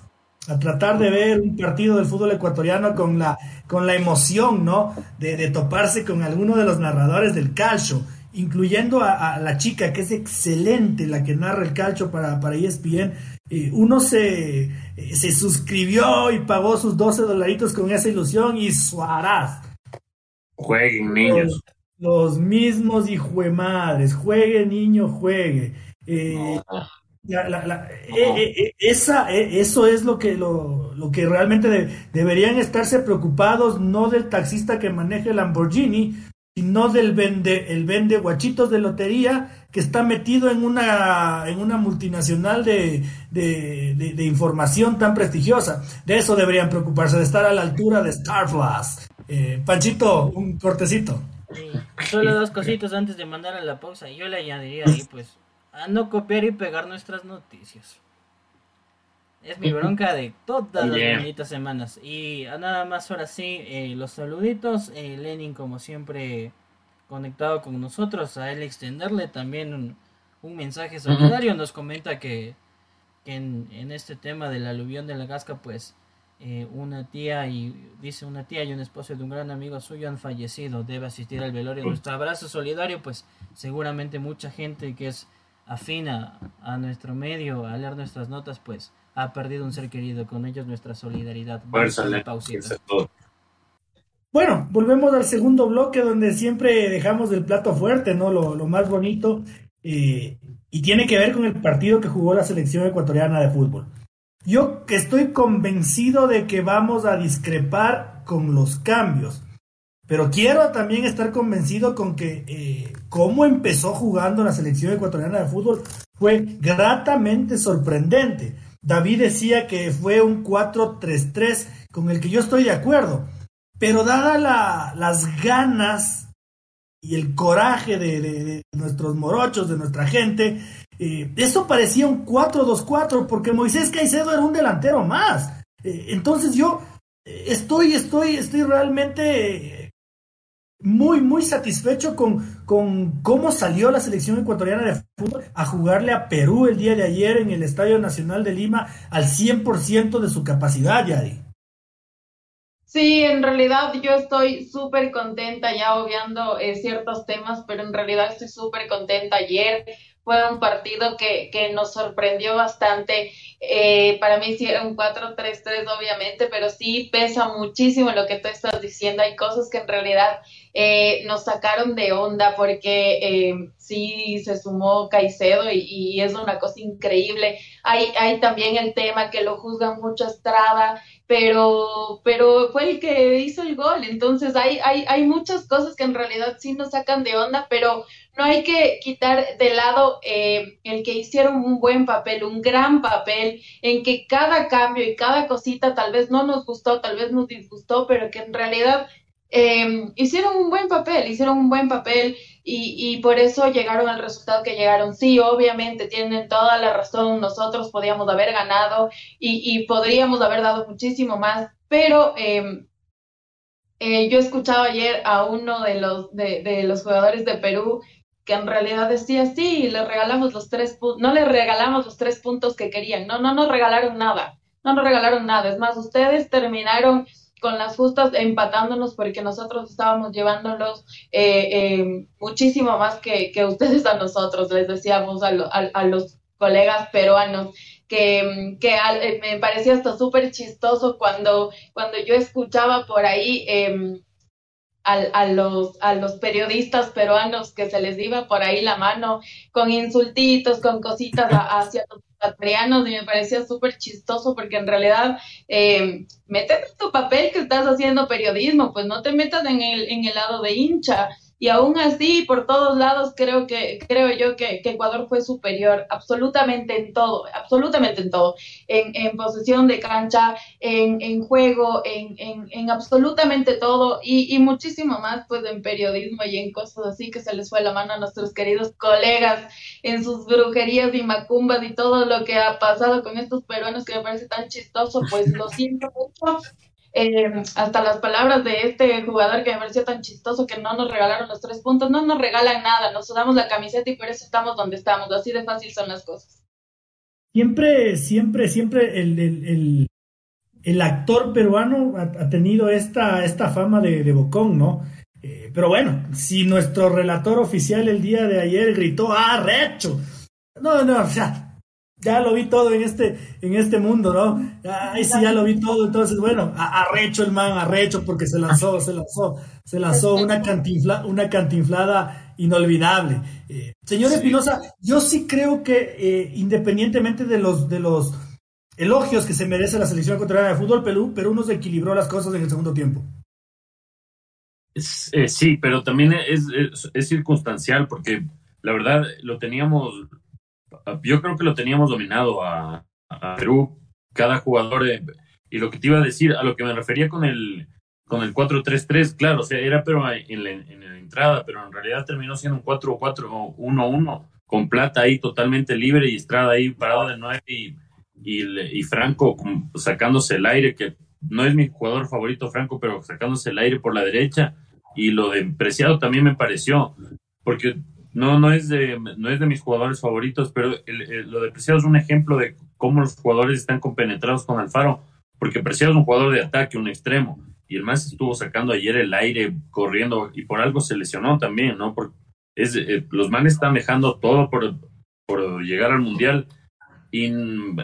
a tratar de ver un partido del fútbol ecuatoriano con la, con la emoción, ¿no? De, toparse con alguno de los narradores del calcio, incluyendo a, la chica que es excelente, la que narra el calcio para, para ESPN. Eh, uno se, eh, se suscribió y pagó sus 12 dolaritos con esa ilusión y suarás Jueguen, niños. Los, mismos hijuemadres. Juegue, niño, juegue. Eh, eh, eh, esa, eso es lo que, lo, que realmente deberían estarse preocupados, no del taxista que maneje el Lamborghini, sino del vende, el vende guachitos de lotería que está metido en una, en una multinacional de, de, información tan prestigiosa. De eso deberían preocuparse, de estar a la altura de Starflash. Eh, Panchito, un cortecito. Solo dos cositas antes de mandar a la pausa. Yo le añadiría ahí, pues, a no copiar y pegar nuestras noticias. Es mi bronca de todas las bonitas semanas. Y nada más ahora sí, eh, los saluditos. Eh, Lenin, como siempre, conectado con nosotros. A él extenderle también un, un mensaje solidario. Nos comenta que, que en, en, este tema del aluvión de la Gasca, pues eh, una tía y dice una tía y un esposo de un gran amigo suyo han fallecido, debe asistir al velorio. Nuestro abrazo solidario, pues seguramente mucha gente que es afina a nuestro medio, a leer nuestras notas, pues ha perdido un ser querido. Con ellos nuestra solidaridad. Bueno, volvemos al segundo bloque donde siempre dejamos el plato fuerte, ¿no? Lo, lo más bonito. Eh, y tiene que ver con el partido que jugó la selección ecuatoriana de fútbol. Yo estoy convencido de que vamos a discrepar con los cambios, pero quiero también estar convencido con que eh, cómo empezó jugando la selección ecuatoriana de fútbol fue gratamente sorprendente. David decía que fue un 4-3-3 con el que yo estoy de acuerdo, pero dada las ganas y el coraje de, nuestros morochos, de nuestra gente, eh, eso parecía un 4-2-4 porque Moisés Caicedo era un delantero más. Eh, entonces yo eh, estoy, estoy, estoy realmente muy, muy satisfecho con, con cómo salió la selección ecuatoriana de fútbol a jugarle a Perú el día de ayer en el Estadio Nacional de Lima al 100% de su capacidad, Yari. Sí, en realidad yo estoy súper contenta, ya obviando ciertos temas, pero en realidad estoy súper contenta. Ayer fue un partido que, que nos sorprendió bastante. Eh, para mí un 4-3-3 obviamente, pero sí pesa muchísimo lo que tú estás diciendo. Hay cosas que en realidad eh, nos sacaron de onda porque eh, sí se sumó Caicedo y, es una cosa increíble. Hay, hay también el tema que lo juzgan mucho Estrada, pero, pero fue el que hizo el gol. Entonces hay, hay, hay muchas cosas que en realidad sí nos sacan de onda, pero no hay que quitar de lado eh, el que hicieron un buen papel, un gran papel, en que cada cambio y cada cosita tal vez no nos gustó, tal vez nos disgustó, pero que en realidad Em, hicieron un buen papel, hicieron un buen papel y, y, por eso llegaron al resultado que llegaron. Sí, obviamente tienen toda la razón, nosotros podíamos haber ganado y, y podríamos haber dado muchísimo más, pero eh, eh, yo he escuchado ayer a uno de los, de, los jugadores de Perú que en realidad decía, sí, le regalamos los tres puntos, no le regalamos los tres puntos que querían, no, no nos regalaron nada, no nos regalaron nada, es más, ustedes terminaron con las justas empatándonos porque nosotros estábamos llevándolos eh, eh, muchísimo más que, que, ustedes a nosotros, les decíamos a, a, los colegas peruanos que, que eh, me parecía hasta súper chistoso cuando, cuando yo escuchaba por ahí em, a, a, los, a los periodistas peruanos que se les iba por ahí la mano con insultitos, con cositas (laughs) hacia los y me parecía súper chistoso porque en realidad eh, métete en tu papel que estás haciendo periodismo, pues no te metas en el, en el lado de hincha y aún así por todos lados creo que creo yo que, Ecuador fue superior absolutamente en todo absolutamente en todo. En, posesión de cancha en, juego en, en, absolutamente todo y, muchísimo más pues en periodismo y en cosas así que se les fue la mano a nuestros queridos colegas en sus brujerías y macumbas y todo lo que ha pasado con estos peruanos que me parece tan chistoso pues lo siento mucho eh, hasta las palabras de este jugador que me pareció tan chistoso que no nos regalaron los tres puntos, no nos regalan nada, nos damos la camiseta y por eso estamos donde estamos, así de fácil son las cosas. Siempre, siempre, siempre el, el, el, actor peruano ha, tenido esta, esta fama de, de bocón, ¿no? Eh, pero bueno, si nuestro relator oficial el día de ayer gritó, ¡ah, recho! No, no, o sea, ya lo vi todo en este, en este mundo, ¿no? Ahí sí ya lo vi todo, entonces, bueno, arrecho el man, arrecho porque se lanzó, se lanzó, se lanzó una, cantinfla, una cantinflada inolvidable. Eh, señor Espinosa, yo sí creo que eh, independientemente de los, de los elogios que se merece la selección ecuatoriana de fútbol, Perú, Perú nos equilibró las cosas en el segundo tiempo. Eh, sí, pero también es, es circunstancial porque la verdad lo teníamos yo creo que lo teníamos dominado a, Perú, cada jugador. Eh, y lo que te iba a decir, a lo que me refería con el, con el 4-3-3, claro, o sea, era pero en la, entrada, pero en realidad terminó siendo un 4-4-1-1, con Plata ahí totalmente libre y Estrada ahí parado de nueve y, y, Franco sacándose el aire, que no es mi jugador favorito Franco, pero sacándose el aire por la derecha. Y lo de Preciado también me pareció, porque no, no es de, no es de mis jugadores favoritos, pero lo de Preciado es un ejemplo de cómo los jugadores están compenetrados con Alfaro, porque Preciado es un jugador de ataque, un extremo, y el más estuvo sacando ayer el aire, corriendo, y por algo se lesionó también, ¿no? Es, eh, los manes están dejando todo por, por llegar al Mundial, y mm,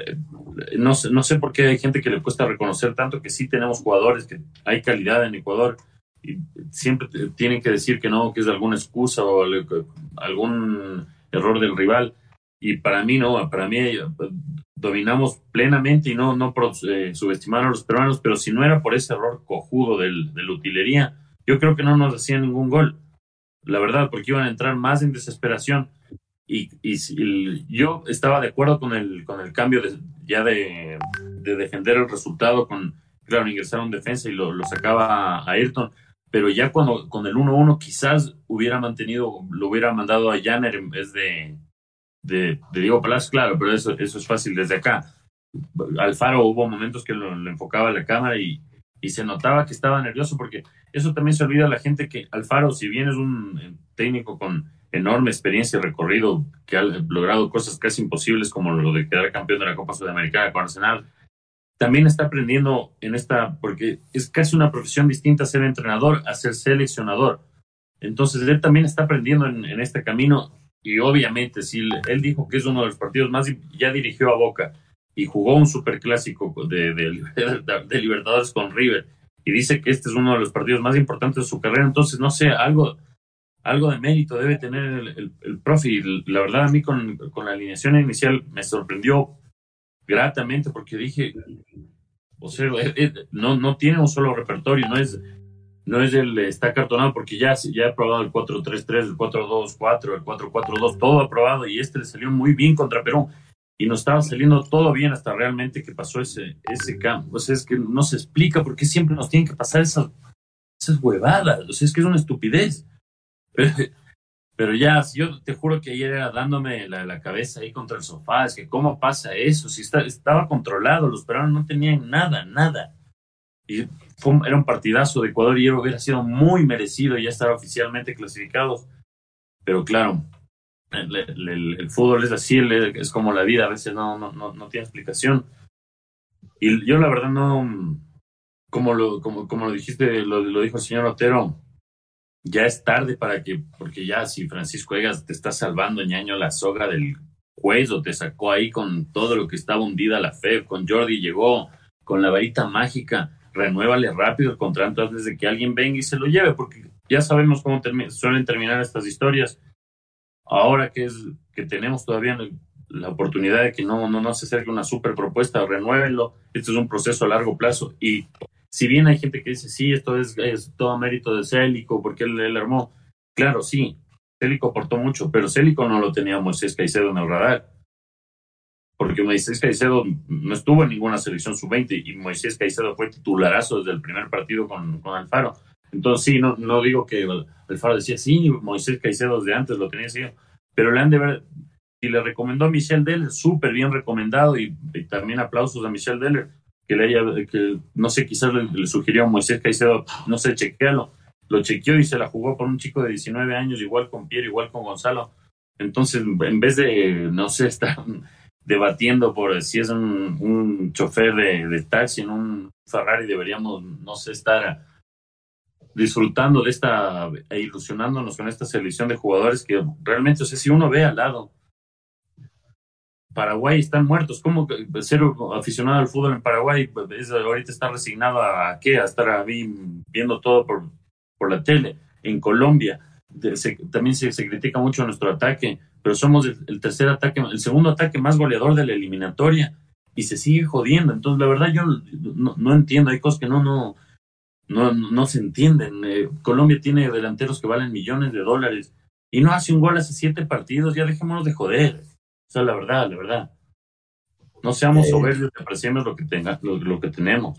no, no sé por qué hay gente que le cuesta reconocer tanto que sí tenemos jugadores, que hay calidad en Ecuador, siempre tienen que decir que no, que es alguna excusa o algún error del rival. Y para mí no, para mí eh, dominamos plenamente y no, no eh, subestimar a los peruanos, pero si no era por ese error cojudo del, de la utilería, yo creo que no nos hacían ningún gol. La verdad, porque iban a entrar más en desesperación. Y, y, yo estaba de acuerdo con el, con el cambio de, ya de, de defender el resultado, con, claro, ingresaron defensa y lo, lo sacaba a Ayrton pero ya cuando con el 1-1 quizás hubiera mantenido, lo hubiera mandado a Janner en vez de, de, Diego Palacio, claro, pero eso, eso es fácil desde acá. Alfaro hubo momentos que lo, enfocaba la cámara y, y, se notaba que estaba nervioso porque eso también se olvida a la gente que Alfaro, si bien es un eh, técnico con enorme experiencia y recorrido, que ha logrado cosas casi imposibles como lo de quedar campeón de la Copa Sudamericana con Arsenal, también está aprendiendo en esta, porque es casi una profesión distinta ser entrenador a ser seleccionador. Entonces, él también está aprendiendo en, este camino y obviamente, si él dijo que es uno de los partidos más, ya dirigió a Boca y jugó un superclásico de, de, Libertadores con River y dice que este es uno de los partidos más importantes de su carrera, entonces no sé, algo, algo de mérito debe tener el, el, profe. Y la verdad, a mí con, con, la alineación inicial me sorprendió gratamente porque dije, o sea, eh, eh, no, no tiene un solo repertorio, no es, no es el, está cartonado porque ya, ya ha probado el 4-3-3, el 4-2-4, el 4-4-2, todo ha probado y este le salió muy bien contra Perú y nos estaba saliendo todo bien hasta realmente que pasó ese, ese campo. O sea, es que no se explica por qué siempre nos tienen que pasar esas, esas huevadas. O sea, es que es una estupidez. Pero, (laughs) ya, yo te juro que ayer era dándome la, la, cabeza ahí contra el sofá. Es que, ¿cómo pasa eso? Si está, estaba controlado, los peruanos no tenían nada, nada. Y fue, era un partidazo de Ecuador y hubiera sido muy merecido ya estar oficialmente clasificados. Pero claro, el, fútbol es así, es como la vida, a veces no, no, no, tiene explicación. Y yo la verdad no, como lo, como, como lo dijiste, lo, lo dijo el señor Otero, ya es tarde para que, porque ya si Francisco Egas te está salvando, ñaño, la soga del cuello, te sacó ahí con todo lo que estaba hundida la fe, con Jordi llegó con la varita mágica, renuévale rápido el contrato antes de que alguien venga y se lo lleve, porque ya sabemos cómo suelen terminar estas historias. Ahora que es que tenemos todavía la oportunidad de que no, no, no se acerque una super propuesta, renuévenlo, esto es un proceso a largo plazo y si bien hay gente que dice, sí, esto es, todo mérito de Célico porque él, armó, claro, sí, Célico aportó mucho, pero Célico no lo tenía Moisés Caicedo en el radar. Porque Moisés Caicedo no estuvo en ninguna selección sub-20 y Moisés Caicedo fue titularazo desde el primer partido con, con Alfaro. Entonces, sí, no, no digo que el Faro decía, sí, Moisés Caicedo de antes lo tenía así, pero le han de ver, y le recomendó a Michelle Deller, súper bien recomendado, y, también aplausos a Michelle Deller, que le haya, que no sé, quizás le, sugirió a Moisés Caicedo, no sé, chequealo, lo chequeó y se la jugó por un chico de 19 años, igual con Pierre, igual con Gonzalo. Entonces, en vez de, no sé, (laughs) estar debatiendo por si es un, un chofer de, de taxi en un Ferrari, deberíamos, no sé, estar disfrutando de esta e ilusionándonos con esta selección de jugadores que realmente, o si uno ve al lado, Paraguay están muertos. ¿Cómo ser aficionado al fútbol en Paraguay pues, ahorita está resignado a, qué? A estar viendo todo por, por la tele. En Colombia también se, se, critica mucho nuestro ataque, pero somos el, tercer ataque, el segundo ataque más goleador de la eliminatoria y se sigue jodiendo. Entonces, la verdad, yo no, no entiendo. Hay cosas que no, no, no, no se entienden. Eh, Colombia tiene delanteros que valen millones de dólares y no hace un gol hace siete partidos, ya dejémonos de joder. O sea, la verdad, la verdad. No seamos eh, soberbios, apreciemos lo que, tenga, lo, que tenemos.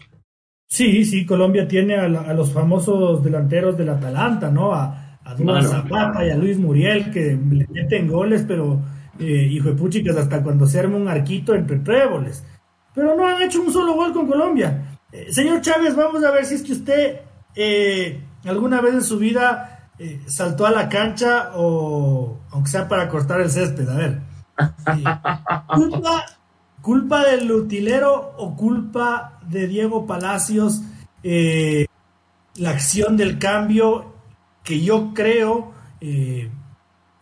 Sí, sí, Colombia tiene a, los famosos delanteros del Atalanta, ¿no? A, a Zapata y a Luis Muriel, que le meten goles, pero eh, hijo de puchicas, hasta cuando se arma un arquito entre tréboles. Pero no han hecho un solo gol con Colombia. Eh, señor Chávez, vamos a ver si es que usted eh, alguna vez en su vida eh, saltó a la cancha o aunque sea para cortar el césped. A ver. Culpa, ¿Culpa del utilero o culpa de Diego Palacios la acción del cambio que yo creo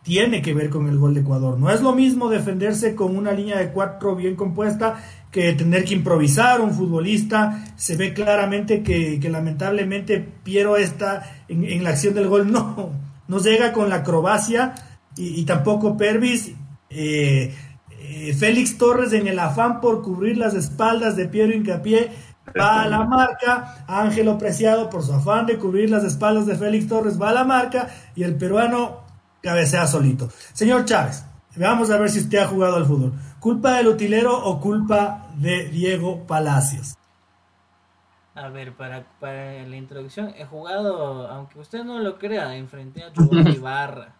tiene que ver con el gol de Ecuador. No es lo mismo defenderse con una línea de cuatro bien compuesta que tener que improvisar un futbolista. Se ve claramente que, lamentablemente Piero está en, la acción del gol, no, no llega con la acrobacia y, tampoco Pervis. Eh, eh, Félix Torres en el afán por cubrir las espaldas de Piero Incapié va a la marca, Ángelo Preciado por su afán de cubrir las espaldas de Félix Torres va a la marca y el peruano cabecea solito. Señor Chávez, Vamos a ver si usted ha jugado al fútbol. ¿Culpa del utilero o culpa de Diego Palacios? A ver, para, para la introducción, he jugado, aunque usted no lo crea, enfrenté a Giovanni Barra.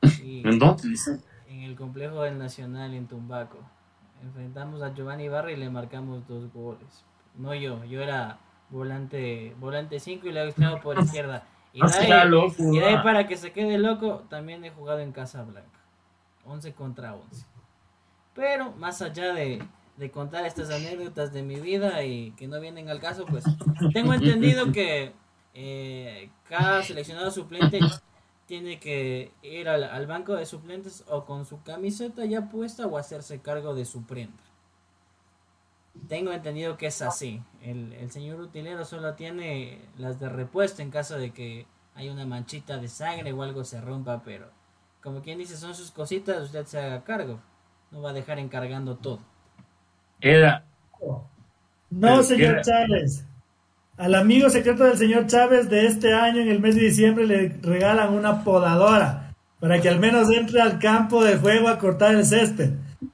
(laughs) ¿En dónde dice? En el complejo del Nacional en Tumbaco. Enfrentamos a Giovanni Barra y le marcamos dos goles. No yo, yo era volante volante 5 y le he extremo por (laughs) izquierda. Y de, ahí, y de ahí para que se quede loco, también he jugado en Casa Blanca. 11 contra 11. Pero más allá de, contar estas anécdotas de mi vida y que no vienen al caso, pues tengo entendido que eh, cada seleccionado suplente tiene que ir al, banco de suplentes o con su camiseta ya puesta o hacerse cargo de su prenda. tengo entendido que es así. El, el señor utilero solo tiene las de repuesto en caso de que hay una manchita de sangre o algo se rompa, pero como quien dice, son sus cositas, usted se haga cargo. No va a dejar encargando todo. Era. No, señor Chávez. Al amigo secreto del señor Chávez de este año, en el mes de diciembre, le regalan una podadora para que al menos entre al campo de juego a cortar el césped.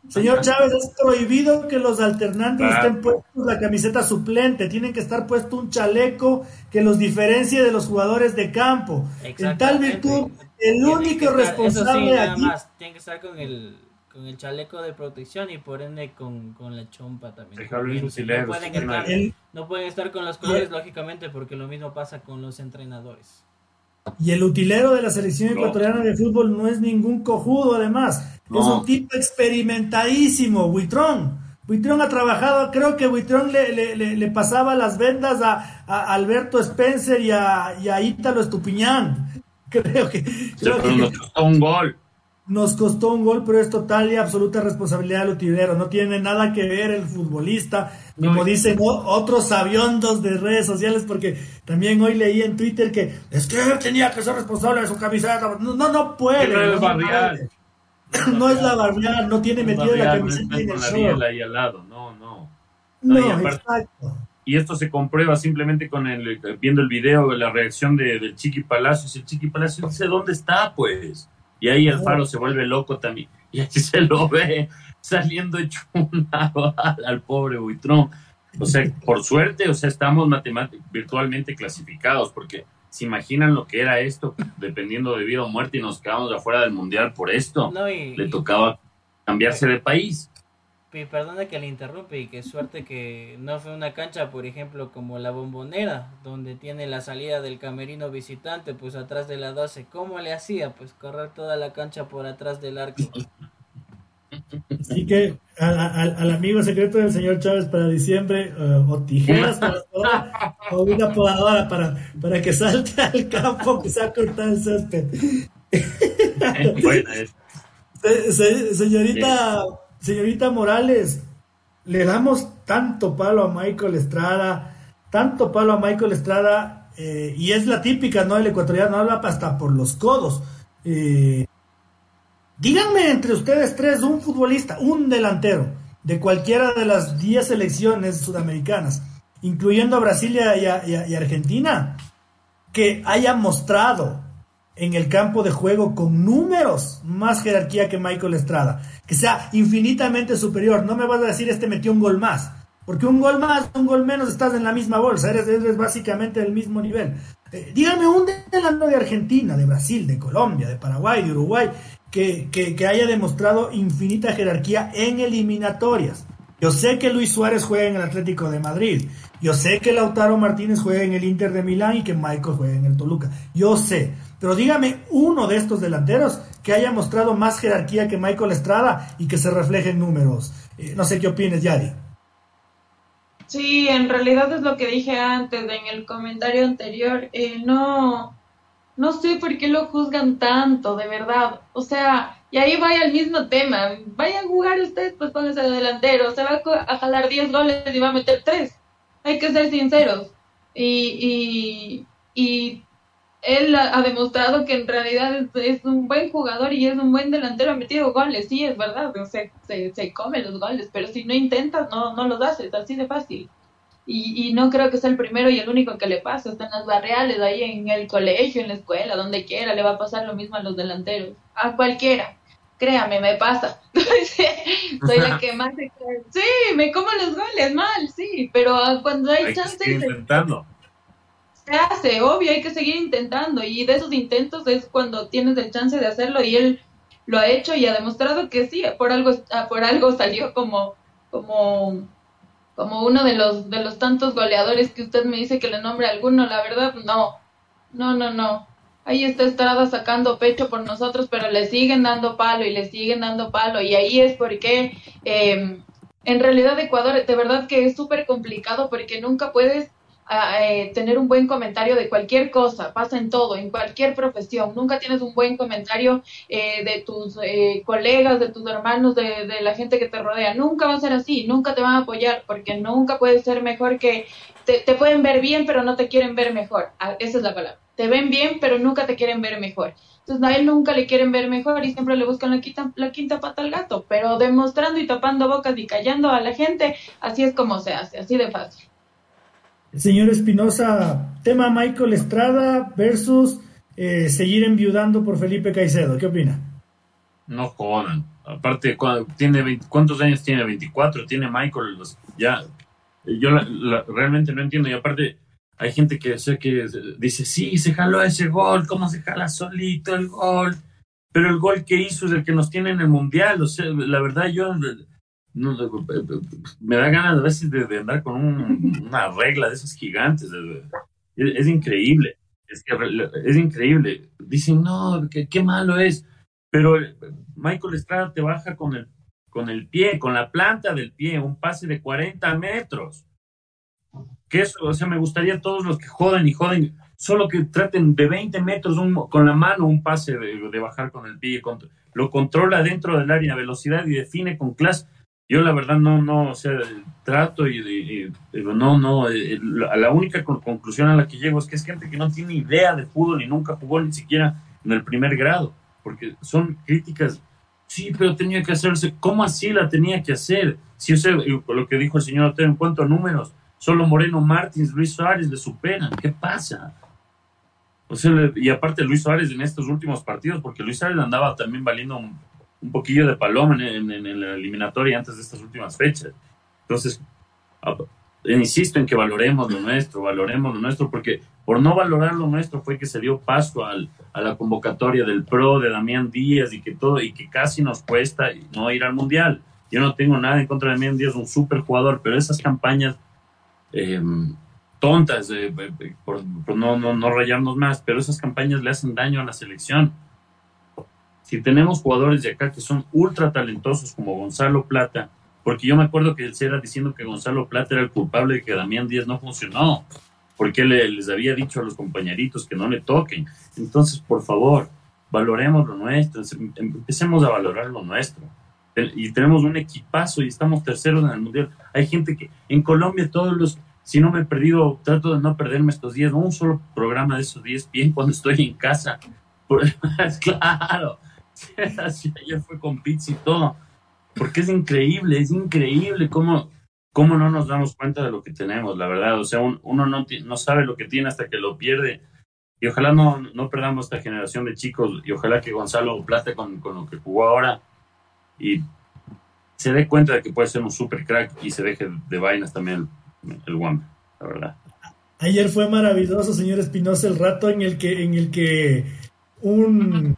Señor Chávez, es prohibido que los alternantes estén puestos la camiseta suplente. Tienen que estar puesto un chaleco que los diferencie de los jugadores de campo. En tal virtud, el único responsable aquí. tiene que estar con el, con el chaleco de protección y por ende con, con la chompa también. No pueden, estar, no pueden estar con los colores, lógicamente, porque lo mismo pasa con los entrenadores. Y el utilero de la selección ecuatoriana de fútbol no es ningún cojudo, además. Es un tipo experimentadísimo, Buitrón. Buitrón ha trabajado, creo que Buitrón le, le, pasaba las vendas a, Alberto Spencer y a, y a Ítalo Estupiñán. (laughs) Creo que. Creo que un gol. Nos costó un gol, pero es total y absoluta responsabilidad del utilero. No tiene nada que ver el futbolista como dicen otros aviondos de redes sociales, porque también hoy leí en Twitter que es que él tenía que ser responsable de su camiseta. No, no, no puede. No. (clears throat) No, es la barrial, no tiene metido la camiseta en el show. ahí al lado, no, no. No, y exacto. Y esto se comprueba simplemente con el viendo el video, la reacción de, del Chiqui Palacios. El Chiqui Palacios dice, ¿dónde está, pues? Y ahí el faro se vuelve loco también. Y aquí se lo ve saliendo hecho una al pobre Buitrón. O sea, por suerte, o sea, estamos virtualmente clasificados, porque se imaginan lo que era esto, dependiendo de vida o muerte, y nos quedamos afuera del mundial por esto. Le tocaba cambiarse de país. Y perdona que le interrumpe y qué suerte que no fue una cancha, por ejemplo, como la bombonera, donde tiene la salida del camerino visitante, pues atrás de la 12. ¿Cómo le hacía? Pues correr toda la cancha por atrás del arco. Así que al amigo secreto del señor Chávez para diciembre, eh, o tijeras para o una podadora para, para que salte (laughs) al campo que se ha cortado el césped. señorita, señorita Morales, le damos tanto palo a Michael Estrada, tanto palo a Michael Estrada, eh, y es la típica, ¿no? El ecuatoriano habla hasta por los codos. Eh, Díganme entre ustedes tres un futbolista, un delantero de cualquiera de las 10 selecciones sudamericanas, incluyendo a Brasil y, Argentina, que haya mostrado en el campo de juego con números más jerarquía que Michael Estrada, que sea infinitamente superior. No me vas a decir este metió un gol más, porque un gol más, un gol menos estás en la misma bolsa, eres, eres básicamente del mismo nivel. Eh, díganme un delantero de Argentina, de Brasil, de Colombia, de Paraguay, de Uruguay, que, haya demostrado infinita jerarquía en eliminatorias. Yo sé que Luis Suárez juega en el Atlético de Madrid. Yo sé que Lautaro Martínez juega en el Inter de Milán y que Michael juega en el Toluca. Yo sé. Pero dígame uno de estos delanteros que haya mostrado más jerarquía que Michael Estrada y que se refleje en números. Eh, no sé qué opines, Yadi. Sí, en realidad es lo que dije antes en el comentario anterior. Eh, no, no sé por qué lo juzgan tanto, de verdad. O sea, y ahí vaya el mismo tema. Vayan a jugar ustedes, pues pónganse de delantero. Se va a jalar 10 goles y va a meter 3. Hay que ser sinceros. Y, y, y él ha, demostrado que en realidad es, un buen jugador y es un buen delantero. Ha metido goles, sí, es verdad. O sea, se, se come los goles, pero si no intentas, no, no los haces. Así de fácil. Y, y, no creo que sea el primero y el único que le pasa. Está en las barriales, ahí en el colegio, en la escuela, donde quiera, le va a pasar lo mismo a los delanteros. A cualquiera. Créame, me pasa. (laughs) Soy la que más se... Sí, me como los goles mal, sí, pero cuando hay, hay chance... intentando. Se hace, obvio, hay que seguir intentando. Y de esos intentos es cuando tienes el chance de hacerlo y él lo ha hecho y ha demostrado que sí, por algo, por algo salió como, como como uno de los de los tantos goleadores que usted me dice que le nombre alguno, la verdad no, no, no, no. Ahí está Estrada sacando pecho por nosotros, pero le siguen dando palo y le siguen dando palo y ahí es porque eh, en realidad Ecuador de verdad que es súper complicado porque nunca puedes eh, tener un buen comentario de cualquier cosa, pasa en todo, en cualquier profesión. Nunca tienes un buen comentario eh, de tus eh, colegas, de tus hermanos, de, la gente que te rodea. Nunca va a ser así, nunca te van a apoyar, porque nunca puedes ser mejor que... Te, te pueden ver bien, pero no te quieren ver mejor. Ah, esa es la palabra. Te ven bien, pero nunca te quieren ver mejor. Entonces a él nunca le quieren ver mejor y siempre le buscan la quinta, la quinta pata al gato, pero demostrando y tapando bocas y callando a la gente, así es como se hace, así de fácil. Señor Espinosa, tema Michael Estrada versus eh, seguir enviudando por Felipe Caicedo. ¿Qué opina? No jodan. Aparte, tiene ¿cuántos años tiene? 24. Tiene Michael. ya, yo realmente no entiendo. Y aparte, hay gente que, que dice, sí, se jaló ese gol. ¿Cómo se jala solito el gol? Pero el gol que hizo es el que nos tiene en el mundial. O sea, la verdad, yo no, me da ganas a veces de, andar con una regla de esas gigantes. Es, increíble. Es, que, es increíble. Dicen, no, qué malo es. Pero Michael Estrada te baja con el, con el pie, con la planta del pie, un pase de 40 metros. Que eso, o sea, me gustaría todos los que joden y joden, solo que traten de 20 metros con la mano un pase de, bajar con el pie. lo controla dentro del área de velocidad y define con clase yo la verdad no, no, o sea, trato y, no, no, eh, la única conclusión a la que llego es que es gente que no tiene idea de fútbol y nunca jugó ni siquiera en el primer grado, porque son críticas, sí, pero tenía que hacerse, ¿cómo así la tenía que hacer? Si sé lo que dijo el señor Otero en cuanto a números, solo Moreno Martins, Luis Suárez le superan, ¿qué pasa? O sea, y aparte Luis Suárez en estos últimos partidos, porque Luis Suárez andaba también valiendo un poquillo de paloma en, la eliminatoria antes de estas últimas fechas. Entonces, insisto en que valoremos lo nuestro, valoremos lo nuestro, porque por no valorar lo nuestro fue que se dio paso a la convocatoria del PRO de Damián Díaz y que todo, y que casi nos cuesta no ir al Mundial. Yo no tengo nada en contra de Damián Díaz, un súper jugador, pero esas campañas em, tontas, por, no, no, no rayarnos más, pero esas campañas le hacen daño a la selección si tenemos jugadores de acá que son ultra talentosos como Gonzalo Plata, porque yo me acuerdo que él se era diciendo que Gonzalo Plata era el culpable de que Damián Díaz no funcionó, porque él les había dicho a los compañeritos que no le toquen. Entonces, por favor, valoremos lo nuestro, empecemos a valorar lo nuestro. Y tenemos un equipazo y estamos terceros en el mundial. Hay gente que en Colombia todos los, si no me he perdido, trato de no perderme estos días, un solo programa de esos días bien cuando estoy en casa. (laughs) claro, (laughs) Así ayer fue con pizza y todo. Porque es increíble, es increíble cómo, cómo no nos damos cuenta de lo que tenemos, la verdad. O sea, uno no, no sabe lo que tiene hasta que lo pierde. Y ojalá no, no perdamos esta generación de chicos y ojalá que Gonzalo plate con, con lo que jugó ahora y se dé cuenta de que puede ser un super crack y se deje de vainas también el, el la verdad. Ayer fue maravilloso, señor Espinosa, el rato en el que, en el que un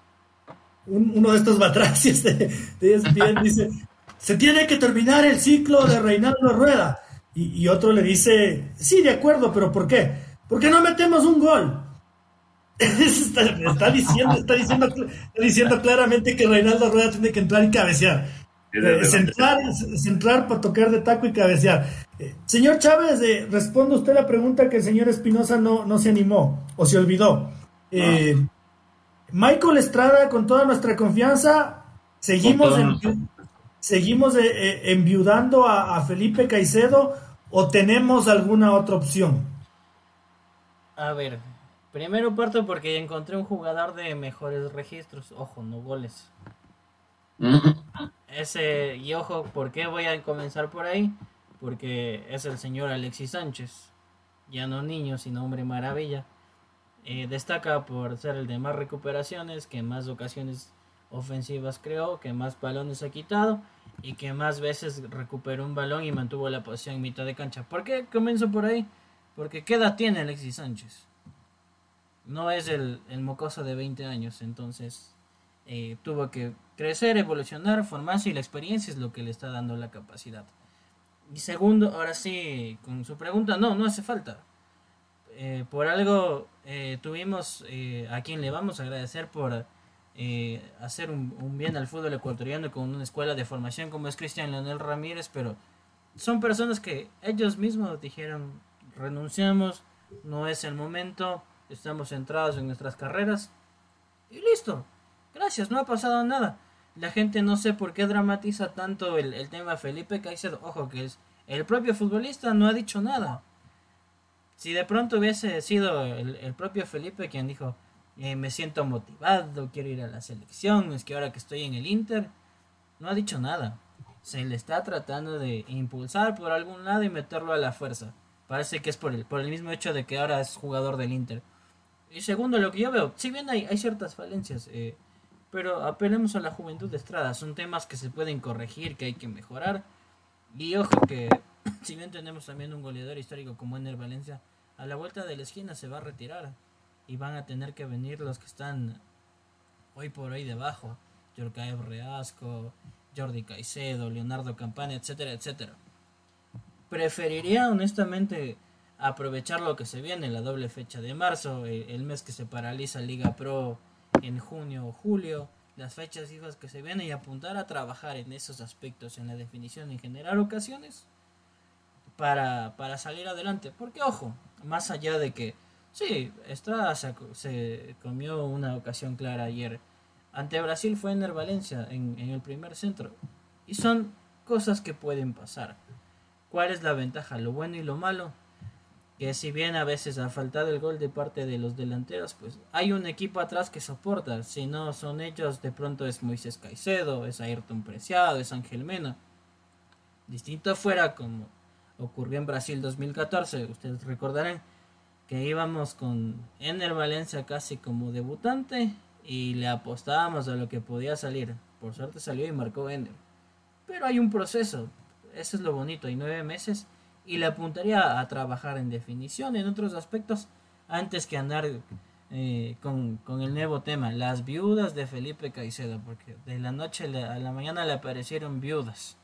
uno de estos batracios de, de dice, se tiene que terminar el ciclo de Reinaldo Rueda. Y, otro le dice, sí, de acuerdo, pero ¿por qué? Porque no metemos un gol. (laughs) está, diciendo, está, diciendo, diciendo claramente que Reinaldo Rueda tiene que entrar y cabecear. Eh, centrar, para tocar de taco y cabecear. Eh, señor Chávez, eh, responde usted la pregunta que el señor Espinosa no, no se animó o se olvidó. Eh, Michael Estrada, con toda nuestra confianza, seguimos, seguimos eh, eh, enviudando a, Felipe Caicedo o tenemos alguna otra opción. A ver, primero parto porque encontré un jugador de mejores registros, ojo, no goles. (laughs) Ese, y ojo, ¿por qué voy a comenzar por ahí? Porque es el señor Alexis Sánchez, ya no niño, sino hombre maravilla eh, destaca por ser el de más recuperaciones, que más ocasiones ofensivas creó, que más balones ha quitado y que más veces recuperó un balón y mantuvo la posición en mitad de cancha. ¿Por qué comienzo por ahí? Porque ¿qué edad tiene Alexis Sánchez? No es el, mocoso de 20 años, entonces eh, tuvo que crecer, evolucionar, formarse y la experiencia es lo que le está dando la capacidad. Y segundo, ahora sí, con su pregunta, no, no hace falta. Eh, por algo eh, tuvimos eh, a quien le vamos a agradecer por hacer un, bien al fútbol ecuatoriano con una escuela de formación como es Cristian Leonel Ramírez, pero son personas que ellos mismos dijeron, renunciamos, no es el momento, estamos centrados en nuestras carreras y listo. Gracias, no ha pasado nada. La gente no sé por qué dramatiza tanto el, tema Felipe Caicedo. Ojo que es el propio futbolista no ha dicho nada. Si de pronto hubiese sido el, propio Felipe quien dijo, eh, me siento motivado, quiero ir a la selección, es que ahora que estoy en el Inter, no ha dicho nada. Se le está tratando de impulsar por algún lado y meterlo a la fuerza. Parece que es por el, por el mismo hecho de que ahora es jugador del Inter. Y segundo, lo que yo veo, si bien hay, hay ciertas falencias, eh, pero apelemos a la juventud de Estrada. Son temas que se pueden corregir, que hay que mejorar. Y ojo que, si bien tenemos también un goleador histórico como Ener Valencia, a la vuelta de la esquina se va a retirar. Y van a tener que venir los que están hoy por hoy debajo. Yorkaev Reasco, Jordi Caicedo, Leonardo Campana, etcétera, etcétera. Preferiría honestamente aprovechar lo que se viene, la doble fecha de marzo, el mes que se paraliza Liga Pro en junio o julio, las fechas hijas que se vienen y apuntar a trabajar en esos aspectos, en la definición y generar ocasiones para, para salir adelante. Porque ojo, más allá de que, sí, Estrada se, comió una ocasión clara ayer. Ante Brasil fue en Valencia, en, en el primer centro. Y son cosas que pueden pasar. ¿Cuál es la ventaja? Lo bueno y lo malo que si bien a veces ha faltado el gol de parte de los delanteros, pues hay un equipo atrás que soporta. Si no son ellos, de pronto es Moisés Caicedo, es Ayrton Preciado, es Ángel Mena. Distinto fuera como ocurrió en Brasil 2014, ustedes recordarán que íbamos con Ener Valencia casi como debutante y le apostábamos a lo que podía salir. Por suerte salió y marcó Ener. Pero hay un proceso, eso es lo bonito, hay nueve meses y le apuntaría a trabajar en definición, en otros aspectos, antes que andar eh, con, el nuevo tema, las viudas de Felipe Caicedo, porque de la noche a la mañana le aparecieron viudas.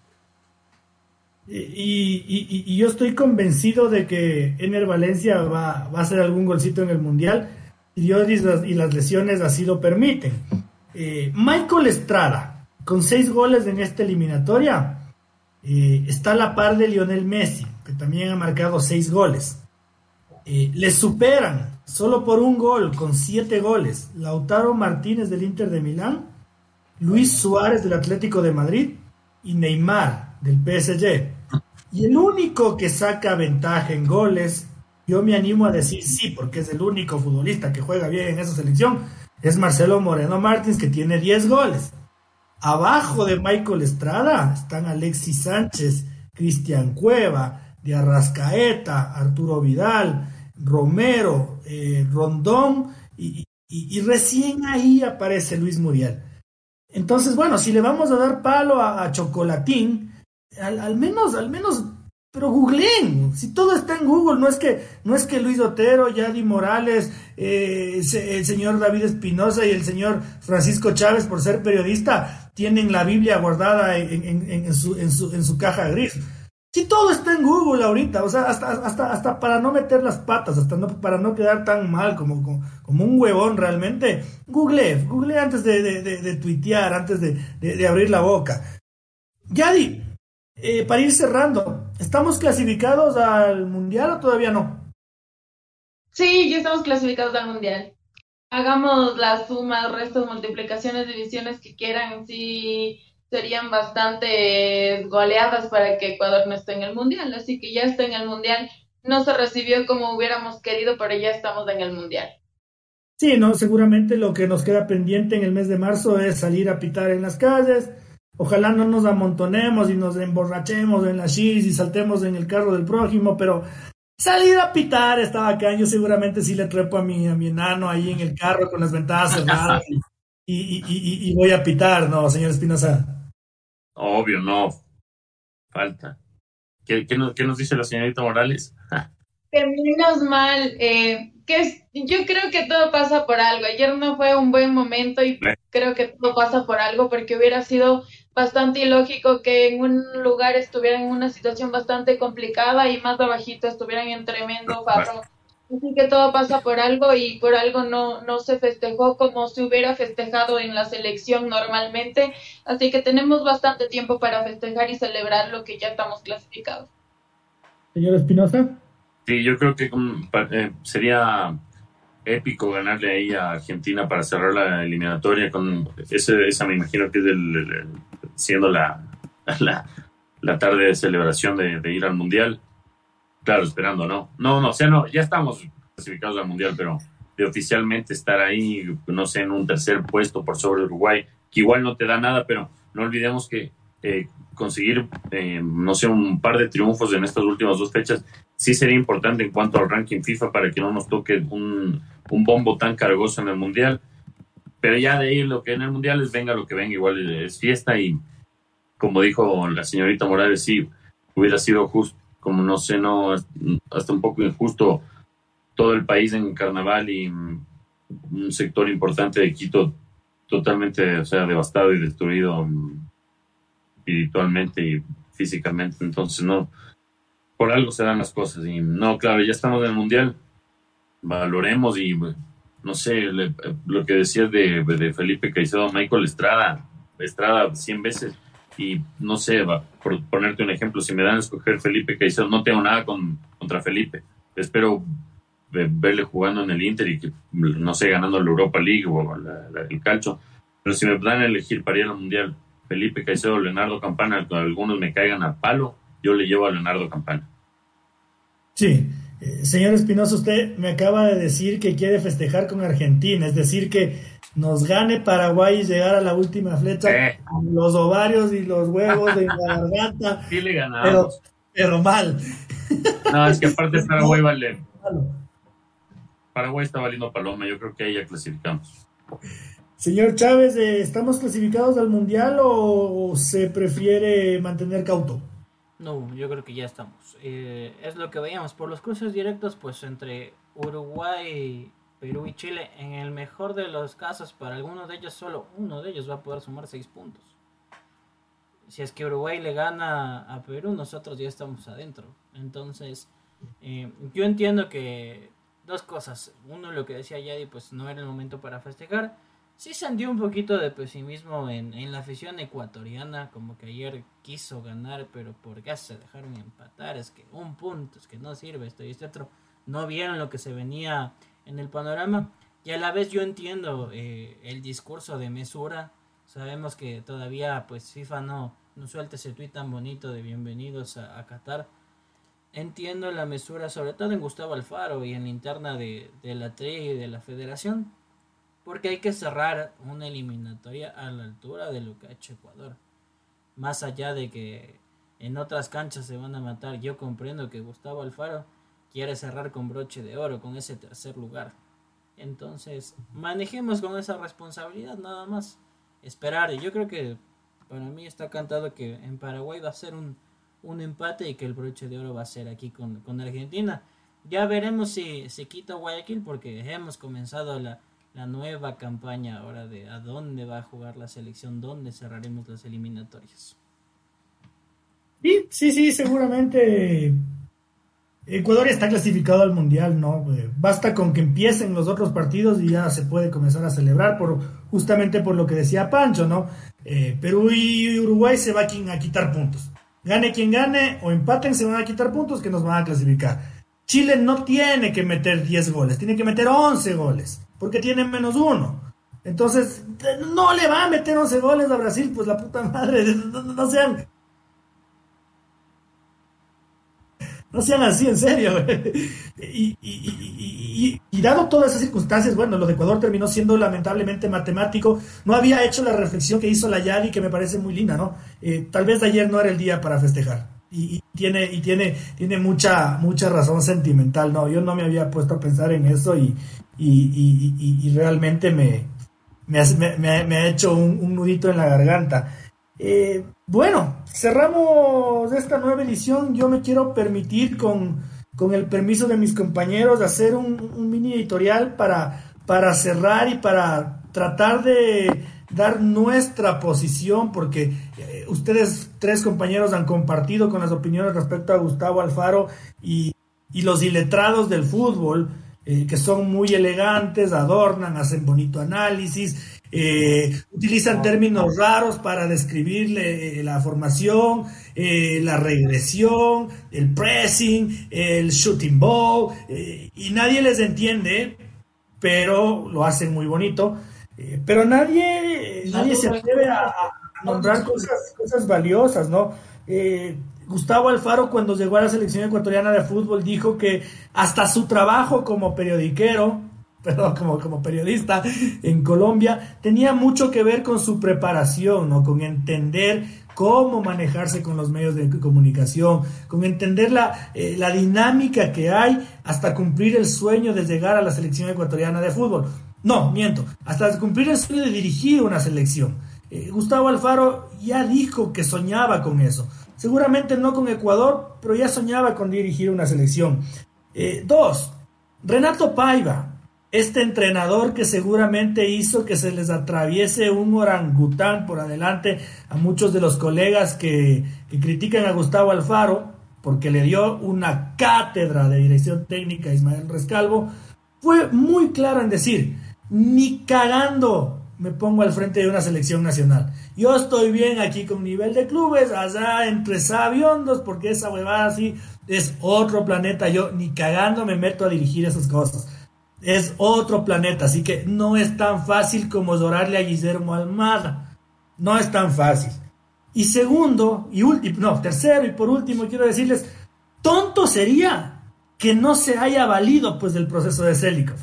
Y, yo estoy convencido de que Ener Valencia va, a hacer algún golcito en el Mundial, y Dios y las, lesiones así lo permiten. Eh, Michael Estrada, con seis goles en esta eliminatoria, eh, está a la par de Lionel Messi que también ha marcado seis goles. Eh, le superan solo por un gol, con siete goles, Lautaro Martínez del Inter de Milán, Luis Suárez del Atlético de Madrid y Neymar del PSG. Y el único que saca ventaja en goles, yo me animo a decir sí, porque es el único futbolista que juega bien en esa selección, es Marcelo Moreno Martins, que tiene 10 goles. Abajo de Michael Estrada están Alexis Sánchez, Cristian Cueva, de Arrascaeta, Arturo Vidal, Romero, eh, Rondón, y, recién ahí aparece Luis Muriel. Entonces, bueno, si le vamos a dar palo a, Chocolatín, al, menos, al menos, pero googleen, si todo está en Google, no es que, no es que Luis Otero, Yadi Morales, eh, el señor David Espinosa y el señor Francisco Chávez, por ser periodista, tienen la Biblia guardada en, su, en su caja gris. Si todo está en Google ahorita, o sea, hasta, hasta, hasta para no meter las patas, hasta no, para no quedar tan mal como, como, un huevón realmente, google, google antes de, de, tuitear, antes de, abrir la boca. Yadi, eh, para ir cerrando, ¿estamos clasificados al Mundial o todavía no? Sí, ya estamos clasificados al Mundial. Hagamos las sumas, restos, multiplicaciones, divisiones que quieran. Si serían bastante goleadas para que Ecuador no esté en el Mundial. Así que ya está en el Mundial. No se recibió como hubiéramos querido, pero ya estamos en el Mundial. Sí, no, seguramente lo que nos queda pendiente en el mes de marzo es salir a pitar en las calles. Ojalá no nos amontonemos y nos emborrachemos en la chis y saltemos en el carro del prójimo, pero salir a pitar estaba acá. Yo seguramente sí le trepo a mi, a mi enano ahí en el carro con las ventanas cerradas y, y voy a pitar, ¿no, señor Espinosa? Obvio, no. Falta. ¿Qué, qué, nos, qué nos, dice la señorita Morales? que menos mal. Eh, que yo creo que todo pasa por algo. Ayer no fue un buen momento y creo que todo pasa por algo porque hubiera sido bastante ilógico que en un lugar estuvieran en una situación bastante complicada y más abajito estuvieran en tremendo barro. Así que todo pasa por algo y por algo no, no se festejó como se hubiera festejado en la selección normalmente. Así que tenemos bastante tiempo para festejar y celebrar lo que ya estamos clasificados. Señor Espinosa. Sí, yo creo que eh, sería épico ganarle ahí a Argentina para cerrar la eliminatoria con ese, esa me imagino que es el, siendo la, la, tarde de celebración de, ir al mundial. Claro, esperando, ¿no? No, no, o sea, no, ya estamos clasificados al mundial, pero de oficialmente estar ahí, no sé, en un tercer puesto por sobre Uruguay, que igual no te da nada, pero no olvidemos que eh, conseguir, eh, no sé, un par de triunfos en estas últimas dos fechas sí sería importante en cuanto al ranking FIFA para que no nos toque un, un bombo tan cargoso en el Mundial. Pero ya de ahí lo que en el Mundial es venga lo que venga, igual es fiesta y como dijo la señorita Morales, sí, hubiera sido justo, como no sé, no, hasta un poco injusto todo el país en carnaval y un sector importante de Quito totalmente, o sea, devastado y destruido espiritualmente y físicamente. Entonces, no, por algo se dan las cosas. Y no, claro, ya estamos en el Mundial, valoremos y no sé, lo que decías de, de, Felipe Caicedo, Michael Estrada, Estrada 100 veces, y no sé, va, por ponerte un ejemplo, si me dan a escoger Felipe Caicedo, no tengo nada con, contra Felipe, espero verle jugando en el Inter y que, no sé, ganando la Europa League o el calcio, pero si me dan a elegir para ir al Mundial, Felipe Caicedo, Leonardo Campana, algunos me caigan a palo, yo le llevo a Leonardo Campana. Sí, eh, señor Espinosa, usted me acaba de decir que quiere festejar con Argentina, es decir, que nos gane Paraguay y llegar a la última flecha con los ovarios y los huevos de la garganta. (laughs) Sí le ganamos. Pero, mal. No, es que aparte (laughs) Paraguay vale. Paraguay está valiendo paloma, yo creo que ahí ya clasificamos. Señor Chávez, eh, ¿estamos clasificados al Mundial o se prefiere mantener cauto? No, yo creo que ya estamos. Eh, es lo que veíamos. Por los cruces directos, pues entre Uruguay, Perú y Chile, en el mejor de los casos, para alguno de ellos, solo uno de ellos va a poder sumar seis puntos. Si es que Uruguay le gana a Perú, nosotros ya estamos adentro. Entonces, eh, yo entiendo que dos cosas. Uno, lo que decía Yadi, pues no era el momento para festejar sí sentí un poquito de pesimismo en, en, la afición ecuatoriana, como que ayer quiso ganar, pero por qué se dejaron empatar, es que un punto, es que no sirve esto y este otro, no vieron lo que se venía en el panorama, y a la vez yo entiendo eh, el discurso de mesura, sabemos que todavía pues FIFA no, no suelta ese tweet tan bonito de bienvenidos a, Qatar, entiendo la mesura, sobre todo en Gustavo Alfaro y en la interna de, de la TRI y de la federación, porque hay que cerrar una eliminatoria a la altura de lo que ha hecho Ecuador. Más allá de que en otras canchas se van a matar, yo comprendo que Gustavo Alfaro quiere cerrar con broche de oro, con ese tercer lugar. Entonces, manejemos con esa responsabilidad nada más. Esperar. Yo creo que para mí está cantado que en Paraguay va a ser un, un empate y que el broche de oro va a ser aquí con, con Argentina. Ya veremos si se quita Guayaquil porque hemos comenzado la, la nueva campaña ahora de a dónde va a jugar la selección, dónde cerraremos las eliminatorias. Sí, sí, sí, seguramente Ecuador está clasificado al Mundial, ¿no? Eh, basta con que empiecen los otros partidos y ya se puede comenzar a celebrar, por, justamente por lo que decía Pancho, ¿no? Eh, Perú y Uruguay se van a quitar puntos. Gane quien gane o empaten, se van a quitar puntos que nos van a clasificar. Chile no tiene que meter 10 goles, tiene que meter 11 goles porque tienen menos uno. Entonces, no le va a meter 11 goles a Brasil, pues la puta madre, (laughs) no, sean... No sean así, en serio. (laughs) Y, dado todas esas circunstancias, bueno, lo de Ecuador terminó siendo lamentablemente matemático. No había hecho la reflexión que hizo la Yari, que me parece muy linda, ¿no? Eh, tal vez ayer no era el día para festejar. Y, tiene, y tiene, tiene mucha, mucha razón sentimental, ¿no? Yo no me había puesto a pensar en eso y, realmente me, me, ha, hecho un, nudito en la garganta. Eh, bueno, cerramos esta nueva edición. Yo me quiero permitir, con, el permiso de mis compañeros, hacer un, mini editorial para, para cerrar y para tratar de dar nuestra posición, porque eh, ustedes tres compañeros han compartido con las opiniones respecto a Gustavo Alfaro y, y los iletrados del fútbol. Eh, que son muy elegantes, adornan, hacen bonito análisis, eh, utilizan términos raros para describir eh, la formación, eh, la regresión, el pressing, el shooting ball, y nadie les entiende, pero lo hacen muy bonito. pero nadie, nadie se atreve a, nombrar cosas, cosas valiosas, ¿no? Gustavo Alfaro cuando llegó a la selección ecuatoriana de fútbol dijo que hasta su trabajo como periodiquero, perdón, como, como periodista en Colombia, tenía mucho que ver con su preparación, ¿no? con entender cómo manejarse con los medios de comunicación, con entender la, eh, la dinámica que hay hasta cumplir el sueño de llegar a la selección ecuatoriana de fútbol. No, miento, hasta cumplir el sueño de dirigir una selección. Eh, Gustavo Alfaro ya dijo que soñaba con eso. Seguramente no con Ecuador, pero ya soñaba con dirigir una selección. Eh, dos, Renato Paiva, este entrenador que seguramente hizo que se les atraviese un orangután por adelante a muchos de los colegas que, critican a Gustavo Alfaro, porque le dio una cátedra de dirección técnica a Ismael Rescalvo, fue muy claro en decir, ni cagando me pongo al frente de una selección nacional. Yo estoy bien aquí con nivel de clubes, allá entre sabiondos, porque esa huevada así es otro planeta. Yo ni cagando me meto a dirigir esas cosas. Es otro planeta, así que no es tan fácil como llorarle a Guillermo Almada. No es tan fácil. Y segundo, y último, no, tercero y por último, quiero decirles, tonto sería que no se haya valido pues del proceso de Selikov.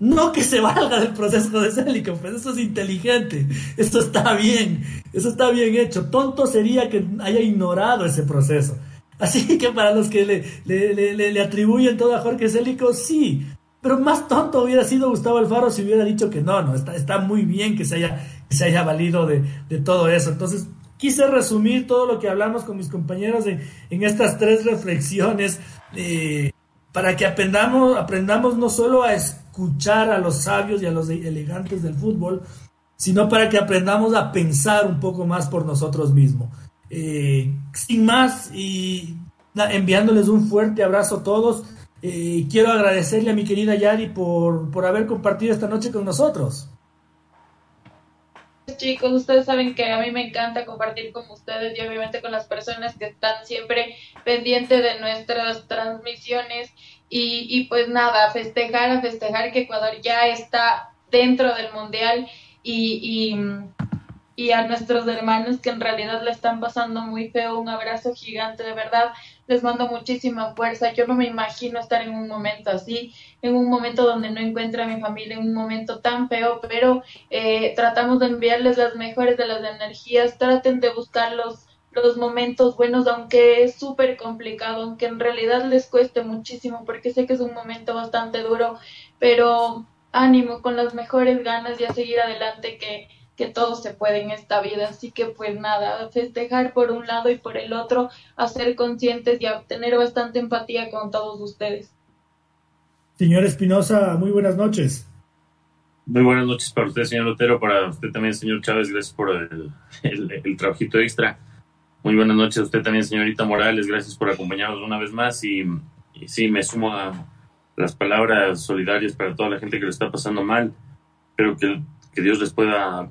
No que se valga del proceso de Célico, pues eso es inteligente, eso está bien, eso está bien hecho. Tonto sería que haya ignorado ese proceso. Así que para los que le, le, atribuyen todo a Jorge Célico, sí, pero más tonto hubiera sido Gustavo Alfaro si hubiera dicho que no, no, está, está muy bien que se haya, se haya valido de, todo eso. Entonces, quise resumir todo lo que hablamos con mis compañeros en, en estas tres reflexiones eh, para que aprendamos, aprendamos no solo a escuchar a los sabios y a los elegantes del fútbol, sino para que aprendamos a pensar un poco más por nosotros mismos. Eh, sin más, y enviándoles un fuerte abrazo a todos, eh, quiero agradecerle a mi querida Yari por, por haber compartido esta noche con nosotros. Chicos, ustedes saben que a mí me encanta compartir con ustedes y obviamente con las personas que están siempre pendientes de nuestras transmisiones. Y, y pues nada, festejar, a festejar que Ecuador ya está dentro del mundial y, y, y a nuestros hermanos que en realidad le están pasando muy feo, un abrazo gigante, de verdad, les mando muchísima fuerza, yo no me imagino estar en un momento así, en un momento donde no encuentre a mi familia, en un momento tan feo, pero eh, tratamos de enviarles las mejores de las energías, traten de buscar los los momentos buenos, aunque es súper complicado, aunque en realidad les cueste muchísimo, porque sé que es un momento bastante duro, pero ánimo con las mejores ganas y a seguir adelante que, que todo se puede en esta vida. Así que pues nada, festejar por un lado y por el otro, a ser conscientes y a tener bastante empatía con todos ustedes. Señor Espinosa, muy buenas noches. Muy buenas noches para usted, señor Lotero, para usted también, señor Chávez, gracias por el, el trabajito extra. Muy buenas noches a usted también, señorita Morales. Gracias por acompañarnos una vez más. Y, sí, me sumo a las palabras solidarias para toda la gente que lo está pasando mal. Espero que, que Dios les pueda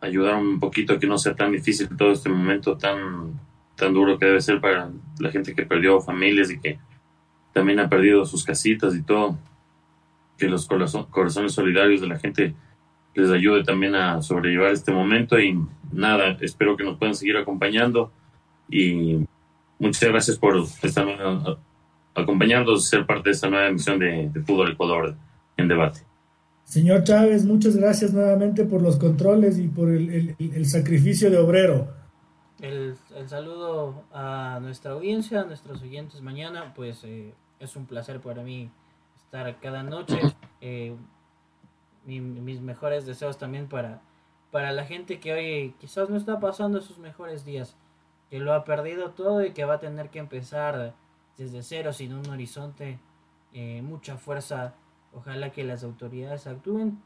ayudar un poquito a que no sea tan difícil todo este momento tan, tan duro que debe ser para la gente que perdió familias y que también ha perdido sus casitas y todo. Que los corazones solidarios de la gente les ayude también a sobrellevar este momento y nada, espero que nos puedan seguir acompañando y muchas gracias por estar acompañándonos, ser parte de esta nueva emisión de, Fútbol Ecuador en debate. Señor Chávez, muchas gracias nuevamente por los controles y por el, sacrificio de obrero. El, saludo a nuestra audiencia, a nuestros oyentes mañana, pues eh, es un placer para mí estar cada noche. (coughs) Eh, mis mejores deseos también para, para la gente que hoy quizás no está pasando sus mejores días, que lo ha perdido todo y que va a tener que empezar desde cero, sin un horizonte, eh, mucha fuerza. Ojalá que las autoridades actúen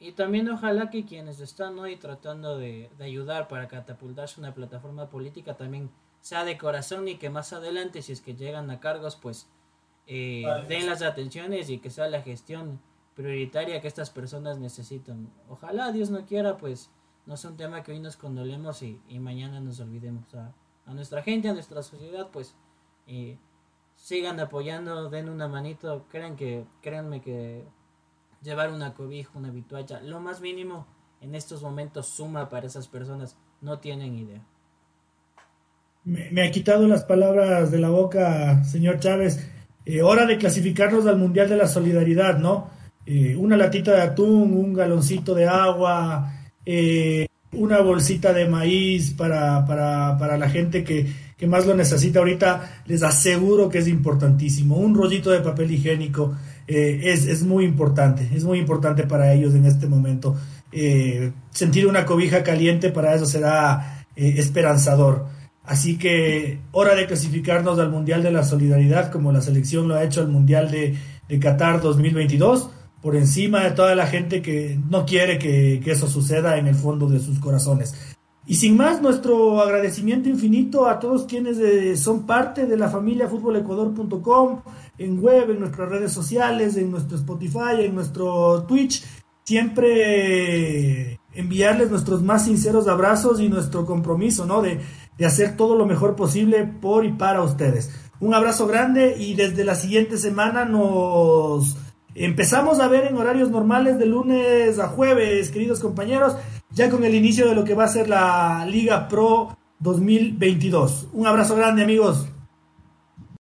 y también ojalá que quienes están hoy tratando de, ayudar para catapultarse una plataforma política también sea de corazón y que más adelante, si es que llegan a cargos, pues eh, den las atenciones y que sea la gestión prioritaria que estas personas necesitan. Ojalá Dios no quiera, pues no sea un tema que hoy nos condolemos y, mañana nos olvidemos. A, a, nuestra gente, a nuestra sociedad, pues sigan apoyando, den una manito, crean que, créanme que llevar una cobija, una vitualla, lo más mínimo en estos momentos suma para esas personas, no tienen idea. Me, ha quitado las palabras de la boca, señor Chávez. Eh, hora de clasificarnos al Mundial de la Solidaridad, ¿no? Eh, una latita de atún, un galoncito de agua, eh, una bolsita de maíz para, para, para la gente que, que, más lo necesita ahorita, les aseguro que es importantísimo. Un rollito de papel higiénico es, es, muy importante, es muy importante para ellos en este momento. sentir una cobija caliente para eso será esperanzador. Así que hora de clasificarnos al Mundial de la Solidaridad, como la selección lo ha hecho al Mundial de, Qatar 2022, por encima de toda la gente que no quiere que, eso suceda en el fondo de sus corazones. Y sin más, nuestro agradecimiento infinito a todos quienes eh, son parte de la familia futbolecuador.com, en web, en nuestras redes sociales, en nuestro Spotify, en nuestro Twitch. Siempre enviarles nuestros más sinceros abrazos y nuestro compromiso, ¿no? De, de hacer todo lo mejor posible por y para ustedes. Un abrazo grande y desde la siguiente semana nos empezamos a ver en horarios normales de lunes a jueves, queridos compañeros, ya con el inicio de lo que va a ser la Liga Pro 2022. Un abrazo grande amigos.